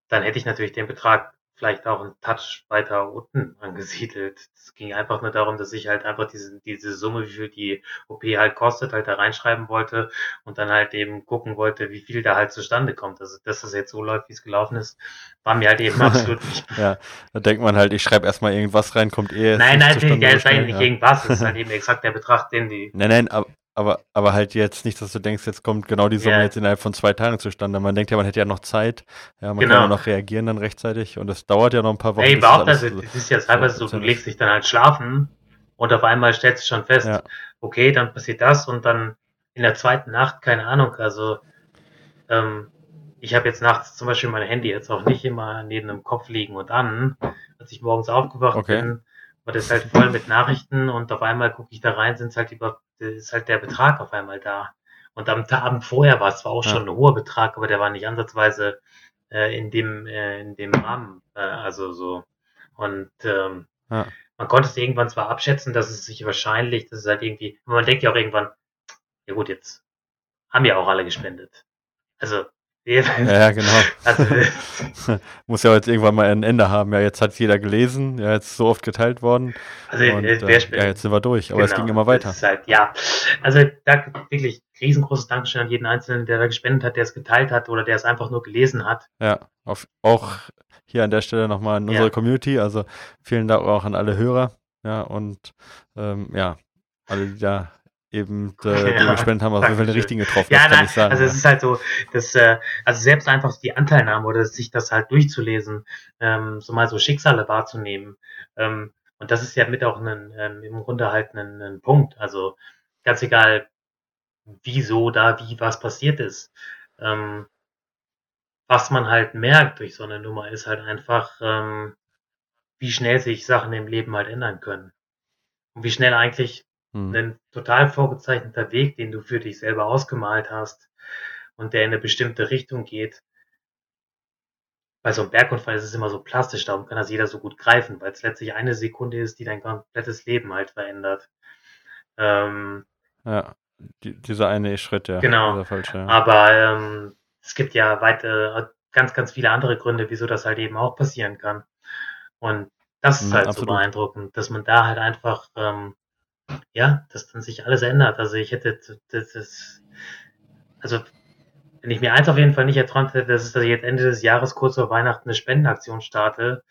dann hätte ich natürlich den Betrag vielleicht auch einen Touch weiter unten angesiedelt. Es ging einfach nur darum, dass ich halt einfach diese, diese Summe, wie viel die OP halt kostet, halt da reinschreiben wollte und dann halt eben gucken wollte, wie viel da halt zustande kommt. Also, dass das jetzt so läuft, wie es gelaufen ist, war mir halt eben absolut nicht.
ja, da denkt man halt, ich schreibe erstmal irgendwas rein, kommt eh.
Nein, nein, ja, eigentlich nicht irgendwas, das ist halt eben exakt der Betrag, den die.
Nein, nein, aber, aber, aber halt jetzt nicht, dass du denkst, jetzt kommt genau die Summe yeah. jetzt innerhalb von zwei Tagen zustande. Man denkt ja, man hätte ja noch Zeit. Ja, man genau. kann ja noch reagieren dann rechtzeitig und es dauert ja noch ein paar Wochen.
Ey, überhaupt, also, das ist ja teilweise so, du legst dich dann halt schlafen und auf einmal stellst du schon fest, ja. okay, dann passiert das und dann in der zweiten Nacht, keine Ahnung, also ähm, ich habe jetzt nachts zum Beispiel mein Handy jetzt auch nicht immer neben dem Kopf liegen und an. Als ich morgens aufgewacht okay. bin, war das halt voll mit Nachrichten und auf einmal gucke ich da rein, sind halt über, ist halt der Betrag auf einmal da. Und am Abend vorher war es zwar auch ja. schon ein hoher Betrag, aber der war nicht ansatzweise äh, in dem äh, in dem Rahmen, äh, also so. Und ähm, ja. man konnte es irgendwann zwar abschätzen, dass es sich wahrscheinlich, das ist halt irgendwie, man denkt ja auch irgendwann, ja gut, jetzt haben ja auch alle gespendet. Also
Ja, genau. Also, Muss ja jetzt irgendwann mal ein Ende haben. Ja, jetzt hat jeder gelesen, ja, jetzt ist so oft geteilt worden. Also, und, äh, ja, jetzt sind wir durch, aber genau, es ging immer weiter.
Halt, ja, also da wirklich riesengroßes Dankeschön an jeden Einzelnen, der da gespendet hat, der es geteilt hat oder der es einfach nur gelesen hat.
Ja, auf, auch hier an der Stelle nochmal an unsere ja. Community. Also vielen Dank auch an alle Hörer. Ja, und ähm, ja, alle, die da eben äh, ja, gespendet haben, also wir den richtigen getroffen,
ja, nein, sagen, Also es ist halt so, dass, äh, also selbst einfach die Anteilnahme oder sich das halt durchzulesen, ähm, so mal so Schicksale wahrzunehmen. Ähm, und das ist ja mit auch ein, ähm, im Grunde halt ein, ein Punkt. Also ganz egal, wieso da wie was passiert ist. Ähm, was man halt merkt durch so eine Nummer ist halt einfach, ähm, wie schnell sich Sachen im Leben halt ändern können. Und wie schnell eigentlich hm. ein total vorgezeichneter Weg, den du für dich selber ausgemalt hast und der in eine bestimmte Richtung geht. Bei so einem Bergunfall ist es immer so plastisch, darum kann das jeder so gut greifen, weil es letztlich eine Sekunde ist, die dein komplettes Leben halt verändert. Ähm,
ja, die, dieser eine Schritt, ja.
Genau. Falsche, ja. Aber ähm, es gibt ja weite, ganz, ganz viele andere Gründe, wieso das halt eben auch passieren kann. Und das ist mhm, halt absolut. so beeindruckend, dass man da halt einfach ähm, ja, dass dann sich alles ändert. Also ich hätte, das ist, also wenn ich mir eins auf jeden Fall nicht erträumt hätte, das ist, dass ich jetzt Ende des Jahres kurz vor Weihnachten eine Spendenaktion starte.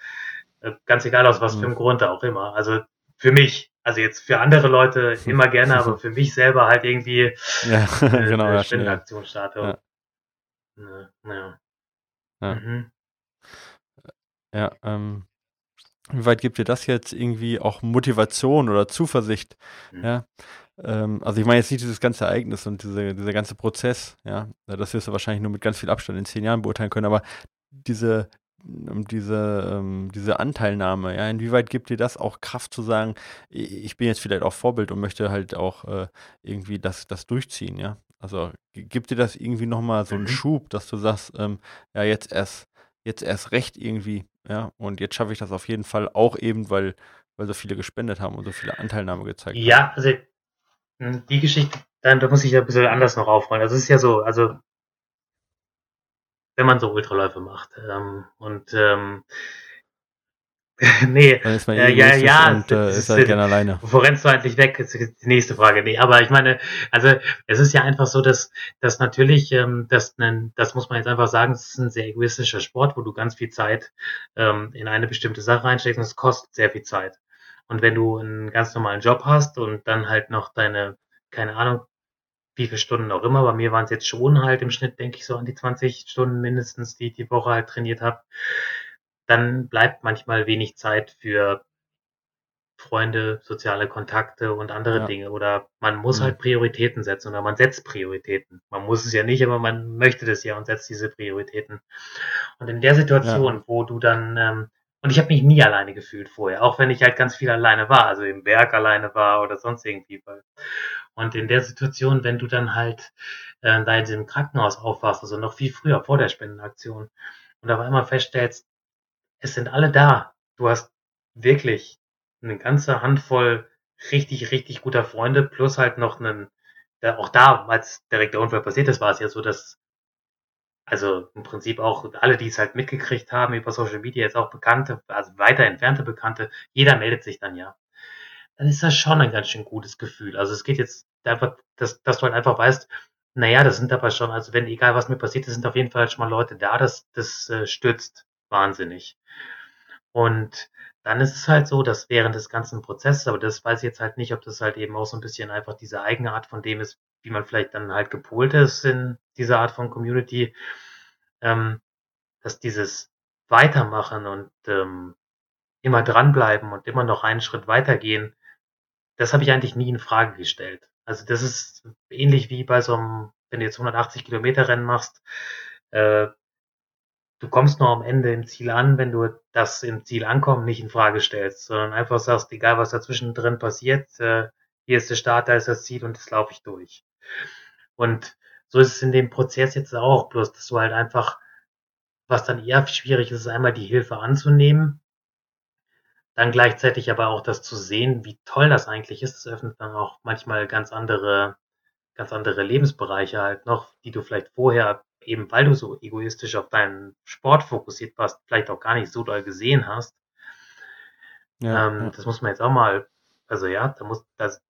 Äh, ganz egal aus was für einem mhm. Grund auch immer. Also für mich, also jetzt für andere Leute immer gerne, aber für mich selber halt irgendwie
ja, eine, genau, eine
Spendenaktion starte.
Ja.
Ja.
Ja, mhm. ja ähm, wie weit gibt dir das jetzt irgendwie auch Motivation oder Zuversicht? Mhm. Ja. Ähm, also ich meine jetzt nicht dieses ganze Ereignis und diese, dieser ganze Prozess, ja, das wirst du wahrscheinlich nur mit ganz viel Abstand in zehn Jahren beurteilen können, aber diese, ähm, diese, ähm, diese Anteilnahme, ja, inwieweit gibt dir das auch Kraft zu sagen, ich bin jetzt vielleicht auch Vorbild und möchte halt auch äh, irgendwie das, das durchziehen, ja? Also gibt dir das irgendwie nochmal so einen mhm. Schub, dass du sagst, ähm, ja, jetzt erst, jetzt erst recht irgendwie ja, und jetzt schaffe ich das auf jeden Fall auch eben, weil, weil so viele gespendet haben und so viele Anteilnahme gezeigt
ja, haben. Ja, also hm, die Geschichte, dann, da muss ich ja ein bisschen anders noch aufrollen. Also es ist ja so, also wenn man so Ultraläufe macht ähm, und ähm, nee,
Dann ist man äh, ja, ja, und äh, ist halt gerne alleine.
Wo rennst du eigentlich weg? Ist die nächste Frage. Nee, aber ich meine, also es ist ja einfach so, dass, dass natürlich, ähm, dass ein, das muss man jetzt einfach sagen, es ist ein sehr egoistischer Sport, wo du ganz viel Zeit ähm, in eine bestimmte Sache reinsteckst und es kostet sehr viel Zeit. Und wenn du einen ganz normalen Job hast und dann halt noch deine, keine Ahnung, wie viele Stunden auch immer, bei mir waren es jetzt schon halt im Schnitt, denke ich, so an die 20 Stunden mindestens, die ich die Woche halt trainiert habe dann bleibt manchmal wenig Zeit für Freunde, soziale Kontakte und andere ja. Dinge. Oder man muss mhm. halt Prioritäten setzen oder man setzt Prioritäten. Man muss es ja nicht, aber man möchte das ja und setzt diese Prioritäten. Und in der Situation, ja. wo du dann, ähm, und ich habe mich nie alleine gefühlt vorher, auch wenn ich halt ganz viel alleine war, also im Werk alleine war oder sonst irgendwie. Und in der Situation, wenn du dann halt äh, da in diesem Krankenhaus aufwachst, also noch viel früher vor der Spendenaktion, und auf einmal feststellst, es sind alle da. Du hast wirklich eine ganze Handvoll richtig, richtig guter Freunde plus halt noch einen, auch da, als direkt der Unfall passiert ist, war es ja so, dass also im Prinzip auch alle, die es halt mitgekriegt haben über Social Media, jetzt auch Bekannte, also weiter entfernte Bekannte, jeder meldet sich dann ja. Dann ist das schon ein ganz schön gutes Gefühl. Also es geht jetzt einfach, dass, dass du halt einfach weißt, naja, das sind aber schon, also wenn, egal was mir passiert, das sind auf jeden Fall schon mal Leute da, das, das äh, stützt wahnsinnig. Und dann ist es halt so, dass während des ganzen Prozesses, aber das weiß ich jetzt halt nicht, ob das halt eben auch so ein bisschen einfach diese Eigenart von dem ist, wie man vielleicht dann halt gepolt ist in dieser Art von Community, ähm, dass dieses Weitermachen und ähm, immer dranbleiben und immer noch einen Schritt weitergehen, das habe ich eigentlich nie in Frage gestellt. Also das ist ähnlich wie bei so einem, wenn du jetzt 180 Kilometer Rennen machst, äh, du kommst nur am Ende im Ziel an, wenn du das im Ziel ankommen nicht in Frage stellst, sondern einfach sagst, egal was dazwischen drin passiert, äh, hier ist der Start, da ist das Ziel und das laufe ich durch. Und so ist es in dem Prozess jetzt auch, bloß dass du halt einfach, was dann eher schwierig ist, ist einmal die Hilfe anzunehmen, dann gleichzeitig aber auch das zu sehen, wie toll das eigentlich ist. Das öffnet dann auch manchmal ganz andere, ganz andere Lebensbereiche halt noch, die du vielleicht vorher eben weil du so egoistisch auf deinen Sport fokussiert warst, vielleicht auch gar nicht so doll gesehen hast. Ja, ähm, ja. Das muss man jetzt auch mal, also ja, da muss das.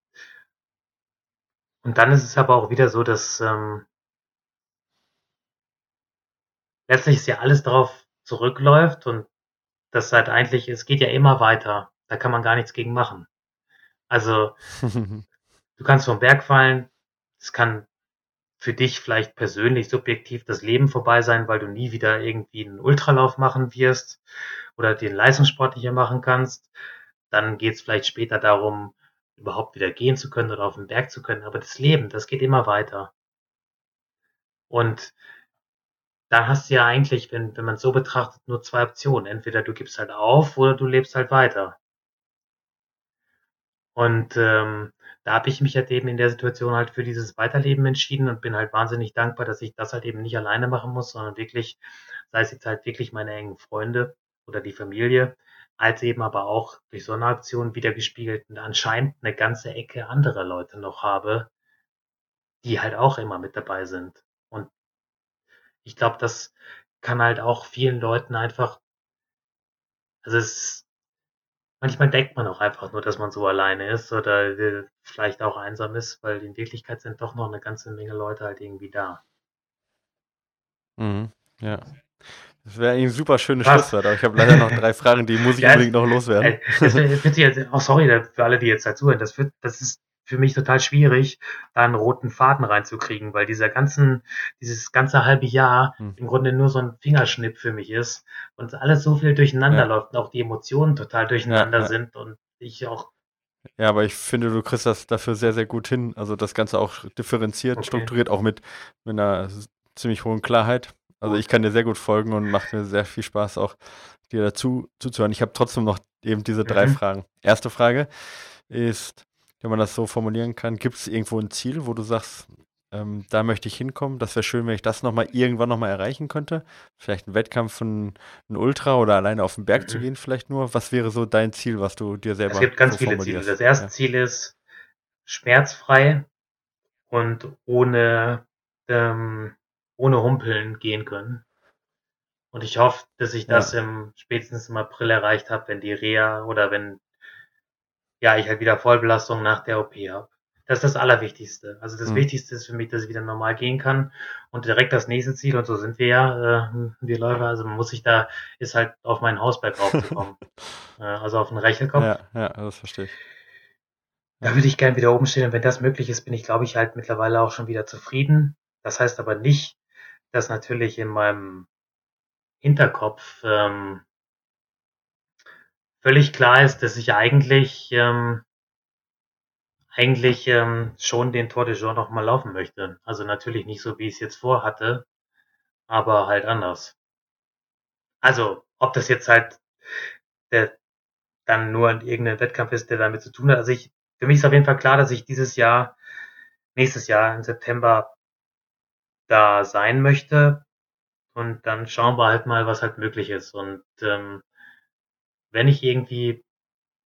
Und dann ist es aber auch wieder so, dass ähm, letztlich ist ja alles darauf zurückläuft und das halt eigentlich, es geht ja immer weiter. Da kann man gar nichts gegen machen. Also, du kannst vom Berg fallen, es kann für dich vielleicht persönlich subjektiv das Leben vorbei sein, weil du nie wieder irgendwie einen Ultralauf machen wirst oder den Leistungssport mehr machen kannst. Dann geht es vielleicht später darum, überhaupt wieder gehen zu können oder auf den Berg zu können. Aber das Leben, das geht immer weiter. Und da hast du ja eigentlich, wenn, wenn man so betrachtet, nur zwei Optionen. Entweder du gibst halt auf oder du lebst halt weiter. Und ähm, da habe ich mich halt eben in der Situation halt für dieses Weiterleben entschieden und bin halt wahnsinnig dankbar, dass ich das halt eben nicht alleine machen muss, sondern wirklich, sei es jetzt halt wirklich meine engen Freunde oder die Familie, als eben aber auch durch so eine Aktion wiedergespiegelt und anscheinend eine ganze Ecke anderer Leute noch habe, die halt auch immer mit dabei sind. Und ich glaube, das kann halt auch vielen Leuten einfach, also es manchmal denkt man auch einfach nur, dass man so alleine ist oder äh, vielleicht auch einsam ist, weil in Wirklichkeit sind doch noch eine ganze Menge Leute halt irgendwie da.
Mhm, ja. Das wäre ein super schönes Schlusswort, aber ich habe leider noch drei Fragen, die muss ich ja, unbedingt noch loswerden.
Das, das wird jetzt, oh sorry für alle, die jetzt halt zuhören, das, wird, das ist für mich total schwierig, da einen roten Faden reinzukriegen, weil dieser ganzen, dieses ganze halbe Jahr hm. im Grunde nur so ein Fingerschnipp für mich ist und alles so viel durcheinander ja. läuft und auch die Emotionen total durcheinander ja, ja. sind und ich auch.
Ja, aber ich finde, du kriegst das dafür sehr, sehr gut hin. Also das Ganze auch differenziert, okay. strukturiert, auch mit, mit einer ziemlich hohen Klarheit. Also ich kann dir sehr gut folgen und macht mir sehr viel Spaß, auch dir dazu zuzuhören. Ich habe trotzdem noch eben diese drei mhm. Fragen. Erste Frage ist, wenn man das so formulieren kann, gibt es irgendwo ein Ziel, wo du sagst, ähm, da möchte ich hinkommen. Das wäre schön, wenn ich das nochmal irgendwann nochmal erreichen könnte. Vielleicht ein Wettkampf, ein, ein Ultra oder alleine auf den Berg mhm. zu gehen, vielleicht nur. Was wäre so dein Ziel, was du dir selber
Es gibt ganz so viele Ziele. Das erste ja. Ziel ist schmerzfrei und ohne, ähm, ohne Humpeln gehen können. Und ich hoffe, dass ich das ja. im spätestens im April erreicht habe, wenn die Reha oder wenn ja, ich halt wieder Vollbelastung nach der OP habe. Das ist das Allerwichtigste. Also das mhm. Wichtigste ist für mich, dass ich wieder normal gehen kann und direkt das nächste Ziel, und so sind wir ja, äh, wir Läufer, also man muss sich da, ist halt auf meinen Hausberg raufzukommen. äh, also auf den Rechelkopf.
Ja, ja, das verstehe ich.
Da würde ich gern wieder oben stehen und wenn das möglich ist, bin ich, glaube ich, halt mittlerweile auch schon wieder zufrieden. Das heißt aber nicht, dass natürlich in meinem Hinterkopf ähm, völlig klar ist, dass ich eigentlich ähm, eigentlich ähm, schon den Tour de Jour noch mal laufen möchte. Also natürlich nicht so, wie ich es jetzt vorhatte, aber halt anders. Also, ob das jetzt halt der, dann nur irgendein Wettkampf ist, der damit zu tun hat. Also ich, für mich ist auf jeden Fall klar, dass ich dieses Jahr, nächstes Jahr im September da sein möchte. Und dann schauen wir halt mal, was halt möglich ist. Und ähm, wenn ich irgendwie,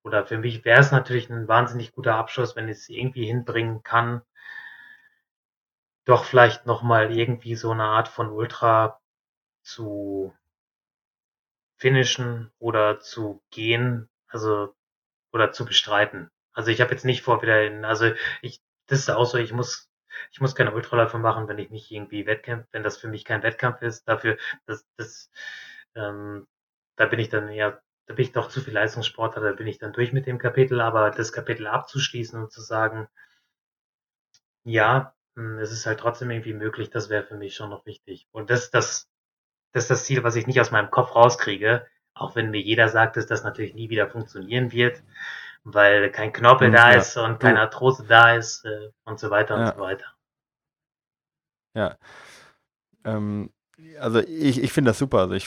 oder für mich wäre es natürlich ein wahnsinnig guter Abschluss, wenn ich es irgendwie hinbringen kann, doch vielleicht nochmal irgendwie so eine Art von Ultra zu finishen oder zu gehen, also oder zu bestreiten. Also ich habe jetzt nicht vor wieder in, also ich, das ist auch so, ich muss, ich muss keine Ultraläufe machen, wenn ich nicht irgendwie Wettkampf, wenn das für mich kein Wettkampf ist. Dafür, das, das, ähm, da bin ich dann eher da bin ich doch zu viel Leistungssportler, da bin ich dann durch mit dem Kapitel, aber das Kapitel abzuschließen und zu sagen, ja, hm, es ist halt trotzdem irgendwie möglich, das wäre für mich schon noch wichtig. Und das, das, das ist das Ziel, was ich nicht aus meinem Kopf rauskriege, auch wenn mir jeder sagt, dass das natürlich nie wieder funktionieren wird, weil kein Knorpel da ja. ist und keine Arthrose da ist und so weiter ja. und so weiter.
Ja. Ähm, also ich, ich finde das super. Also ich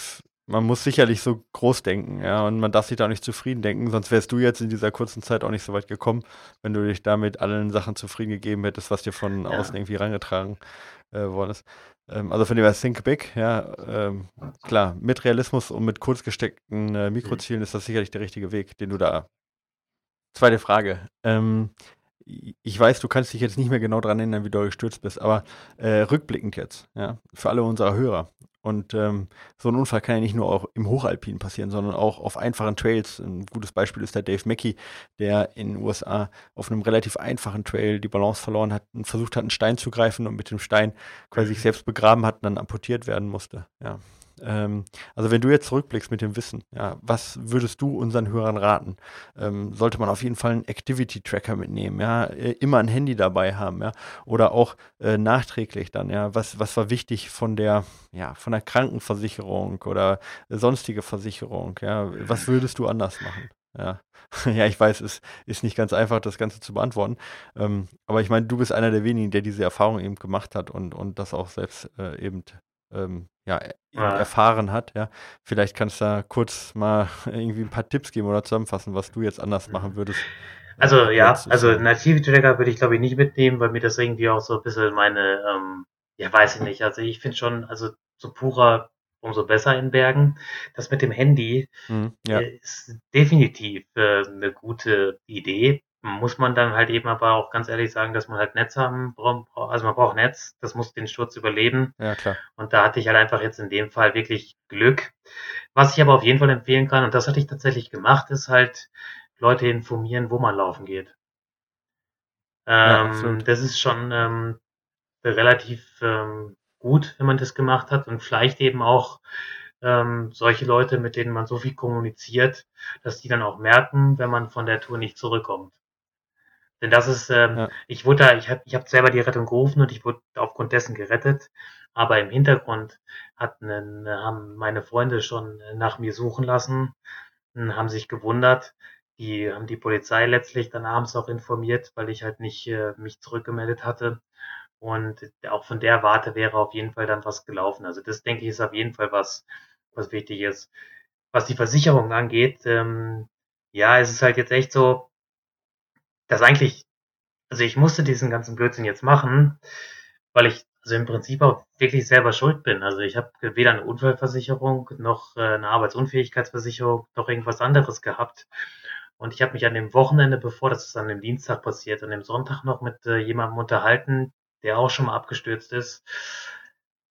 man muss sicherlich so groß denken, ja, und man darf sich da auch nicht zufrieden denken, sonst wärst du jetzt in dieser kurzen Zeit auch nicht so weit gekommen, wenn du dich da mit allen Sachen zufrieden gegeben hättest, was dir von ja. außen irgendwie rangetragen äh, worden ist. Ähm, also von dem her Think Big, ja, ähm, klar, mit Realismus und mit kurz gesteckten äh, Mikrozielen mhm. ist das sicherlich der richtige Weg, den du da. Zweite Frage. Ähm, ich weiß, du kannst dich jetzt nicht mehr genau daran erinnern, wie du gestürzt bist, aber äh, rückblickend jetzt, ja, für alle unsere Hörer. Und ähm, so ein Unfall kann ja nicht nur auch im Hochalpin passieren, sondern auch auf einfachen Trails. Ein gutes Beispiel ist der Dave Mackey, der in den USA auf einem relativ einfachen Trail die Balance verloren hat und versucht hat, einen Stein zu greifen und mit dem Stein quasi sich selbst begraben hat und dann amputiert werden musste. Ja. Ähm, also wenn du jetzt zurückblickst mit dem Wissen, ja, was würdest du unseren Hörern raten? Ähm, sollte man auf jeden Fall einen Activity-Tracker mitnehmen, ja, äh, immer ein Handy dabei haben, ja, oder auch äh, nachträglich dann, ja, was, was war wichtig von der, ja, von der Krankenversicherung oder sonstige Versicherung, ja, was würdest du anders machen? Ja. ja, ich weiß, es ist nicht ganz einfach, das Ganze zu beantworten. Ähm, aber ich meine, du bist einer der wenigen, der diese Erfahrung eben gemacht hat und, und das auch selbst äh, eben ähm, ja, ja, erfahren hat. Ja. Vielleicht kannst du da kurz mal irgendwie ein paar Tipps geben oder zusammenfassen, was du jetzt anders machen würdest.
Also ja, also einen Activity-Tracker würde ich glaube ich nicht mitnehmen, weil mir das irgendwie auch so ein bisschen meine, ähm, ja weiß ich nicht, also ich finde schon, also so purer umso besser in Bergen. Das mit dem Handy mhm, ja. ist definitiv äh, eine gute Idee muss man dann halt eben aber auch ganz ehrlich sagen, dass man halt Netz haben braucht. Also man braucht Netz, das muss den Sturz überleben.
Ja, klar.
Und da hatte ich halt einfach jetzt in dem Fall wirklich Glück. Was ich aber auf jeden Fall empfehlen kann, und das hatte ich tatsächlich gemacht, ist halt Leute informieren, wo man laufen geht. Ähm, ja, das ist schon ähm, relativ ähm, gut, wenn man das gemacht hat und vielleicht eben auch ähm, solche Leute, mit denen man so viel kommuniziert, dass die dann auch merken, wenn man von der Tour nicht zurückkommt. Denn das ist, ähm, ja. ich wurde da, ich habe ich hab selber die Rettung gerufen und ich wurde aufgrund dessen gerettet. Aber im Hintergrund hatten, haben meine Freunde schon nach mir suchen lassen, haben sich gewundert. Die haben die Polizei letztlich dann abends auch informiert, weil ich halt nicht äh, mich zurückgemeldet hatte. Und auch von der Warte wäre auf jeden Fall dann was gelaufen. Also das denke ich ist auf jeden Fall was, was wichtig ist. Was die Versicherung angeht, ähm, ja, es ist halt jetzt echt so, dass eigentlich, also ich musste diesen ganzen Blödsinn jetzt machen, weil ich also im Prinzip auch wirklich selber schuld bin. Also ich habe weder eine Unfallversicherung noch äh, eine Arbeitsunfähigkeitsversicherung noch irgendwas anderes gehabt. Und ich habe mich an dem Wochenende, bevor das an dem Dienstag passiert, an dem Sonntag noch mit äh, jemandem unterhalten, der auch schon mal abgestürzt ist,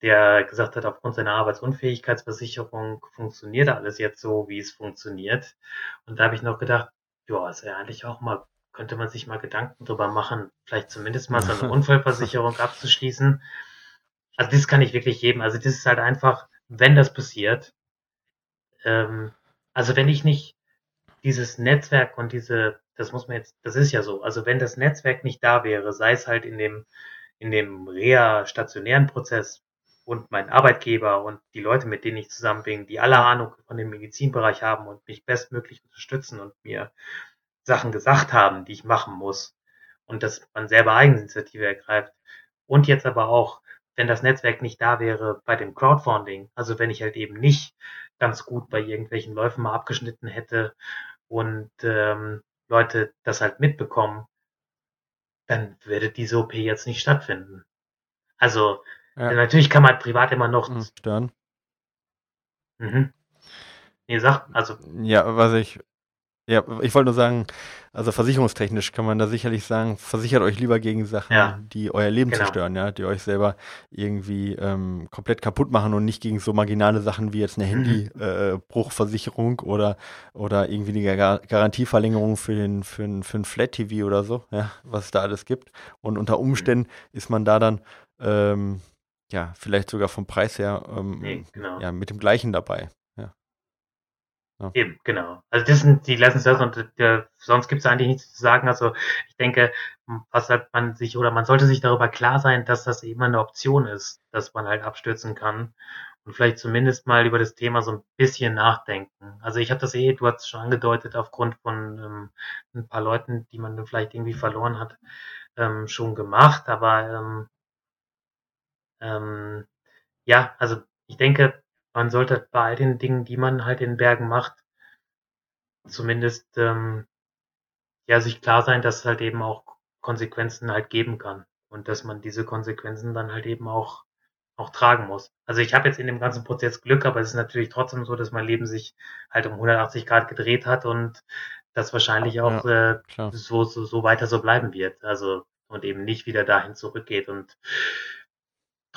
der gesagt hat, aufgrund seiner Arbeitsunfähigkeitsversicherung funktioniert alles jetzt so, wie es funktioniert. Und da habe ich noch gedacht, ja, ist ja eigentlich auch mal könnte man sich mal Gedanken drüber machen, vielleicht zumindest mal so eine Unfallversicherung abzuschließen. Also das kann ich wirklich jedem. Also das ist halt einfach, wenn das passiert, ähm, also wenn ich nicht dieses Netzwerk und diese, das muss man jetzt, das ist ja so, also wenn das Netzwerk nicht da wäre, sei es halt in dem, in dem rea-stationären Prozess und mein Arbeitgeber und die Leute, mit denen ich zusammen bin, die alle Ahnung von dem Medizinbereich haben und mich bestmöglich unterstützen und mir Sachen gesagt haben, die ich machen muss und dass man selber Eigeninitiative ergreift. Und jetzt aber auch, wenn das Netzwerk nicht da wäre bei dem Crowdfunding, also wenn ich halt eben nicht ganz gut bei irgendwelchen Läufen mal abgeschnitten hätte und ähm, Leute das halt mitbekommen, dann würde diese OP jetzt nicht stattfinden. Also ja. natürlich kann man privat immer noch
hm, stören.
Mhm. Nee, sag, also.
Ja, was ich, ja, ich wollte nur sagen, also versicherungstechnisch kann man da sicherlich sagen, versichert euch lieber gegen Sachen, ja. die euer Leben genau. zerstören, ja, die euch selber irgendwie ähm, komplett kaputt machen und nicht gegen so marginale Sachen wie jetzt eine mhm. Handybruchversicherung äh, oder, oder irgendwie eine Gar Garantieverlängerung für den, für ein, für ein Flat TV oder so, ja, was es da alles gibt. Und unter mhm. Umständen ist man da dann ähm, ja, vielleicht sogar vom Preis her ähm, nee, genau. ja, mit dem gleichen dabei.
Ja. Eben, genau. Also das sind die Lessons Learned und der, sonst gibt es eigentlich nichts zu sagen. Also ich denke, was halt man sich oder man sollte sich darüber klar sein, dass das eben eine Option ist, dass man halt abstürzen kann und vielleicht zumindest mal über das Thema so ein bisschen nachdenken. Also ich habe das eh, du hast es schon angedeutet, aufgrund von ähm, ein paar Leuten, die man vielleicht irgendwie verloren hat, ähm, schon gemacht. Aber ähm, ähm, ja, also ich denke, man sollte bei all den Dingen, die man halt in Bergen macht, zumindest ähm, ja sich klar sein, dass es halt eben auch Konsequenzen halt geben kann und dass man diese Konsequenzen dann halt eben auch auch tragen muss. Also ich habe jetzt in dem ganzen Prozess Glück, aber es ist natürlich trotzdem so, dass mein Leben sich halt um 180 Grad gedreht hat und das wahrscheinlich auch ja, äh, so, so, so weiter so bleiben wird. Also und eben nicht wieder dahin zurückgeht und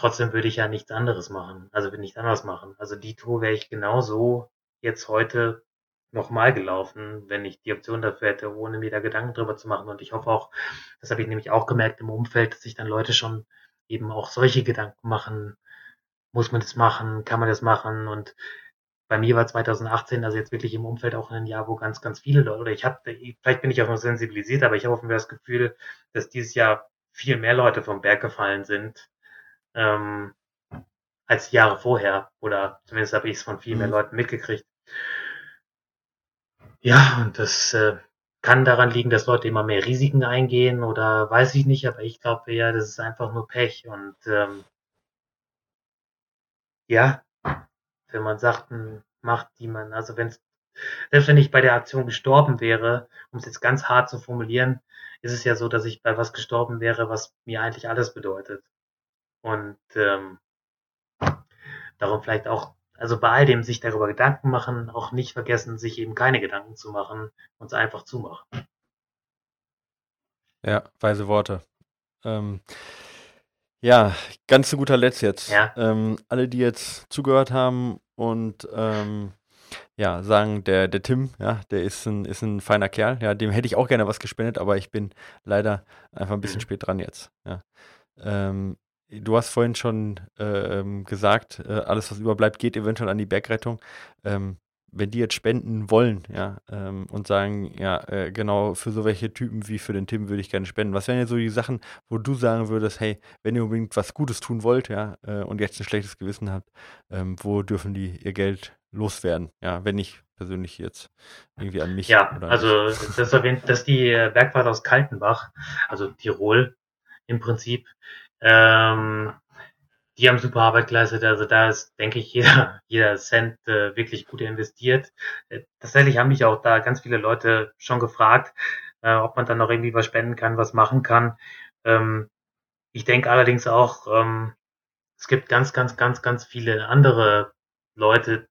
trotzdem würde ich ja nichts anderes machen. Also würde nichts anderes machen. Also die Tour wäre ich genauso jetzt heute nochmal gelaufen, wenn ich die Option dafür hätte, ohne mir da Gedanken drüber zu machen. Und ich hoffe auch, das habe ich nämlich auch gemerkt im Umfeld, dass sich dann Leute schon eben auch solche Gedanken machen. Muss man das machen? Kann man das machen? Und bei mir war 2018, also jetzt wirklich im Umfeld auch ein Jahr, wo ganz, ganz viele Leute, oder ich hatte, vielleicht bin ich auch noch sensibilisiert, aber ich habe offenbar das Gefühl, dass dieses Jahr viel mehr Leute vom Berg gefallen sind, ähm, als Jahre vorher. Oder zumindest habe ich es von viel mehr mhm. Leuten mitgekriegt. Ja, und das äh, kann daran liegen, dass Leute immer mehr Risiken eingehen oder weiß ich nicht, aber ich glaube ja, das ist einfach nur Pech. Und ähm, ja, wenn man Sachen macht, die man, also wenn es, selbst wenn ich bei der Aktion gestorben wäre, um es jetzt ganz hart zu formulieren, ist es ja so, dass ich bei was gestorben wäre, was mir eigentlich alles bedeutet. Und ähm, darum vielleicht auch, also bei all dem sich darüber Gedanken machen, auch nicht vergessen, sich eben keine Gedanken zu machen und es einfach zumachen.
Ja, weise Worte. Ähm, ja, ganz zu guter Letzt jetzt. Ja. Ähm, alle, die jetzt zugehört haben und ähm, ja, sagen, der, der Tim, ja, der ist ein, ist ein feiner Kerl. Ja, dem hätte ich auch gerne was gespendet, aber ich bin leider einfach ein bisschen mhm. spät dran jetzt. Ja. Ähm, du hast vorhin schon äh, gesagt, äh, alles, was überbleibt, geht eventuell an die Bergrettung. Ähm, wenn die jetzt spenden wollen, ja, ähm, und sagen, ja, äh, genau für so welche Typen wie für den Tim würde ich gerne spenden. Was wären jetzt so die Sachen, wo du sagen würdest, hey, wenn ihr unbedingt was Gutes tun wollt, ja, äh, und jetzt ein schlechtes Gewissen habt, ähm, wo dürfen die ihr Geld loswerden? Ja, wenn ich persönlich jetzt irgendwie an mich.
Ja, also das erwähnt, dass die äh, Bergfahrt aus Kaltenbach, also Tirol im Prinzip, ähm, die haben super Arbeit geleistet. Also da ist, denke ich, jeder, jeder Cent äh, wirklich gut investiert. Äh, tatsächlich haben mich auch da ganz viele Leute schon gefragt, äh, ob man dann noch irgendwie was spenden kann, was machen kann. Ähm, ich denke allerdings auch, ähm, es gibt ganz, ganz, ganz, ganz viele andere Leute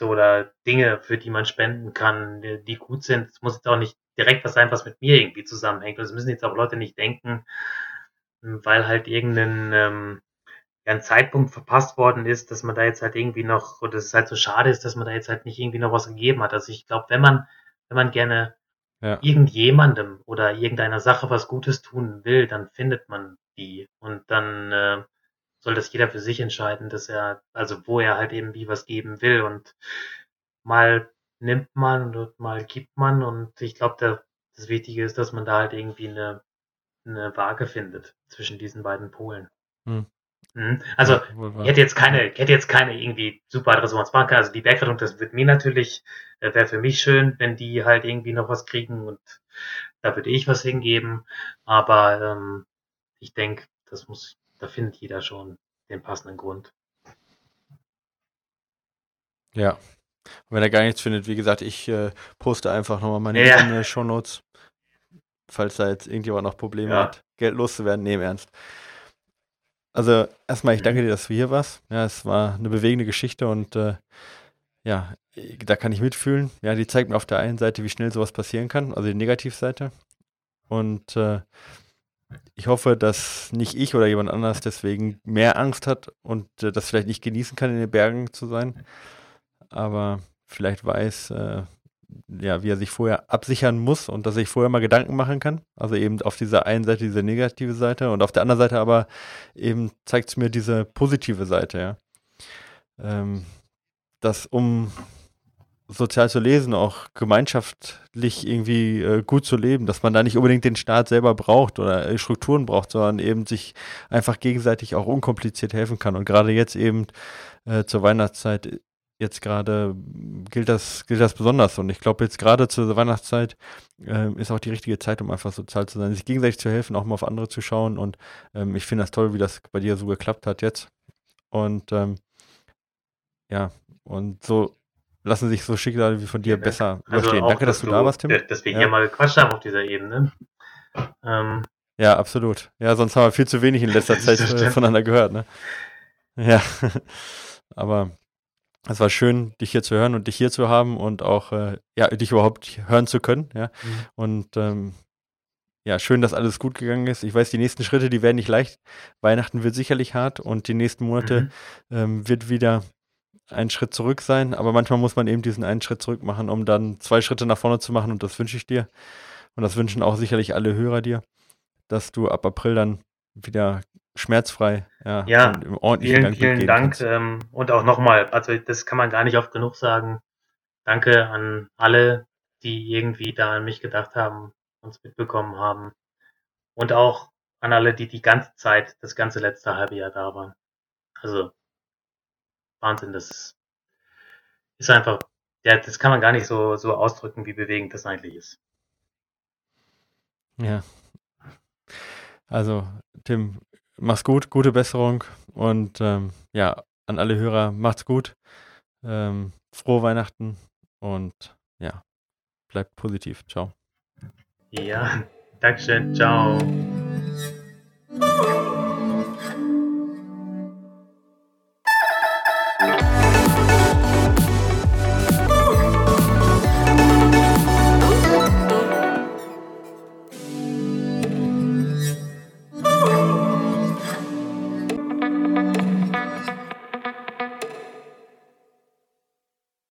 oder Dinge, für die man spenden kann, die, gut sind. Es muss jetzt auch nicht direkt was sein, was mit mir irgendwie zusammenhängt. Also müssen jetzt auch Leute nicht denken, weil halt irgendein ähm, ja, ein Zeitpunkt verpasst worden ist, dass man da jetzt halt irgendwie noch, oder dass es halt so schade ist, dass man da jetzt halt nicht irgendwie noch was gegeben hat. Also ich glaube, wenn man, wenn man gerne ja. irgendjemandem oder irgendeiner Sache was Gutes tun will, dann findet man die. Und dann äh, soll das jeder für sich entscheiden, dass er, also wo er halt eben wie was geben will. Und mal nimmt man und mal gibt man. Und ich glaube, das Wichtige ist, dass man da halt irgendwie eine eine Waage findet zwischen diesen beiden Polen. Hm. Mhm. Also ich hätte jetzt keine, ich hätte jetzt keine irgendwie super Adresse, wo man es machen kann. Also die Bergrettung, das wird mir natürlich, äh, wäre für mich schön, wenn die halt irgendwie noch was kriegen und da würde ich was hingeben. Aber ähm, ich denke, das muss, da findet jeder schon den passenden Grund.
Ja. Und wenn er gar nichts findet, wie gesagt, ich äh, poste einfach nochmal meine ja. Show Notes falls da jetzt irgendjemand noch Probleme ja. hat, Geld loszuwerden. Nee, im Ernst. Also erstmal, ich danke dir, dass du hier warst. Ja, es war eine bewegende Geschichte und äh, ja, da kann ich mitfühlen. Ja, die zeigt mir auf der einen Seite, wie schnell sowas passieren kann, also die Negativseite. Und äh, ich hoffe, dass nicht ich oder jemand anders deswegen mehr Angst hat und äh, das vielleicht nicht genießen kann, in den Bergen zu sein. Aber vielleicht weiß, äh, ja, wie er sich vorher absichern muss und dass er sich vorher mal Gedanken machen kann. Also eben auf dieser einen Seite diese negative Seite und auf der anderen Seite aber eben zeigt es mir diese positive Seite, ja. Ähm, dass um sozial zu lesen, auch gemeinschaftlich irgendwie äh, gut zu leben, dass man da nicht unbedingt den Staat selber braucht oder äh, Strukturen braucht, sondern eben sich einfach gegenseitig auch unkompliziert helfen kann. Und gerade jetzt eben äh, zur Weihnachtszeit jetzt gerade gilt das, gilt das besonders. Und ich glaube, jetzt gerade zur Weihnachtszeit äh, ist auch die richtige Zeit, um einfach sozial zu sein, sich gegenseitig zu helfen, auch mal auf andere zu schauen. Und ähm, ich finde das toll, wie das bei dir so geklappt hat jetzt. Und ähm, ja, und so lassen sich so Schicksale wie von dir ja, besser also überstehen. Auch, Danke, dass, dass du, da warst, Tim.
Dass wir ja. hier mal gequatscht haben auf dieser Ebene.
Ähm. Ja, absolut. Ja, sonst haben wir viel zu wenig in letzter Zeit äh, voneinander gehört. Ne? Ja, aber Es war schön, dich hier zu hören und dich hier zu haben und auch äh, ja, dich überhaupt hören zu können. Ja. Mhm. Und ähm, ja, schön, dass alles gut gegangen ist. Ich weiß, die nächsten Schritte, die werden nicht leicht. Weihnachten wird sicherlich hart und die nächsten Monate mhm. ähm, wird wieder ein Schritt zurück sein. Aber manchmal muss man eben diesen einen Schritt zurück machen, um dann zwei Schritte nach vorne zu machen. Und das wünsche ich dir. Und das wünschen auch sicherlich alle Hörer dir, dass du ab April dann wieder schmerzfrei
ja, ja vielen, Gang vielen Dank. Ähm, und auch nochmal, also das kann man gar nicht oft genug sagen. Danke an alle, die irgendwie da an mich gedacht haben, uns mitbekommen haben. Und auch an alle, die die ganze Zeit, das ganze letzte halbe Jahr da waren. Also Wahnsinn, das ist einfach, ja, das kann man gar nicht so, so ausdrücken, wie bewegend das eigentlich ist.
Ja. Also, Tim, mach's gut, gute Besserung und ähm, ja, an alle Hörer, macht's gut. Ähm, frohe Weihnachten und ja, bleibt positiv. Ciao.
Ja, Dankeschön. Ciao.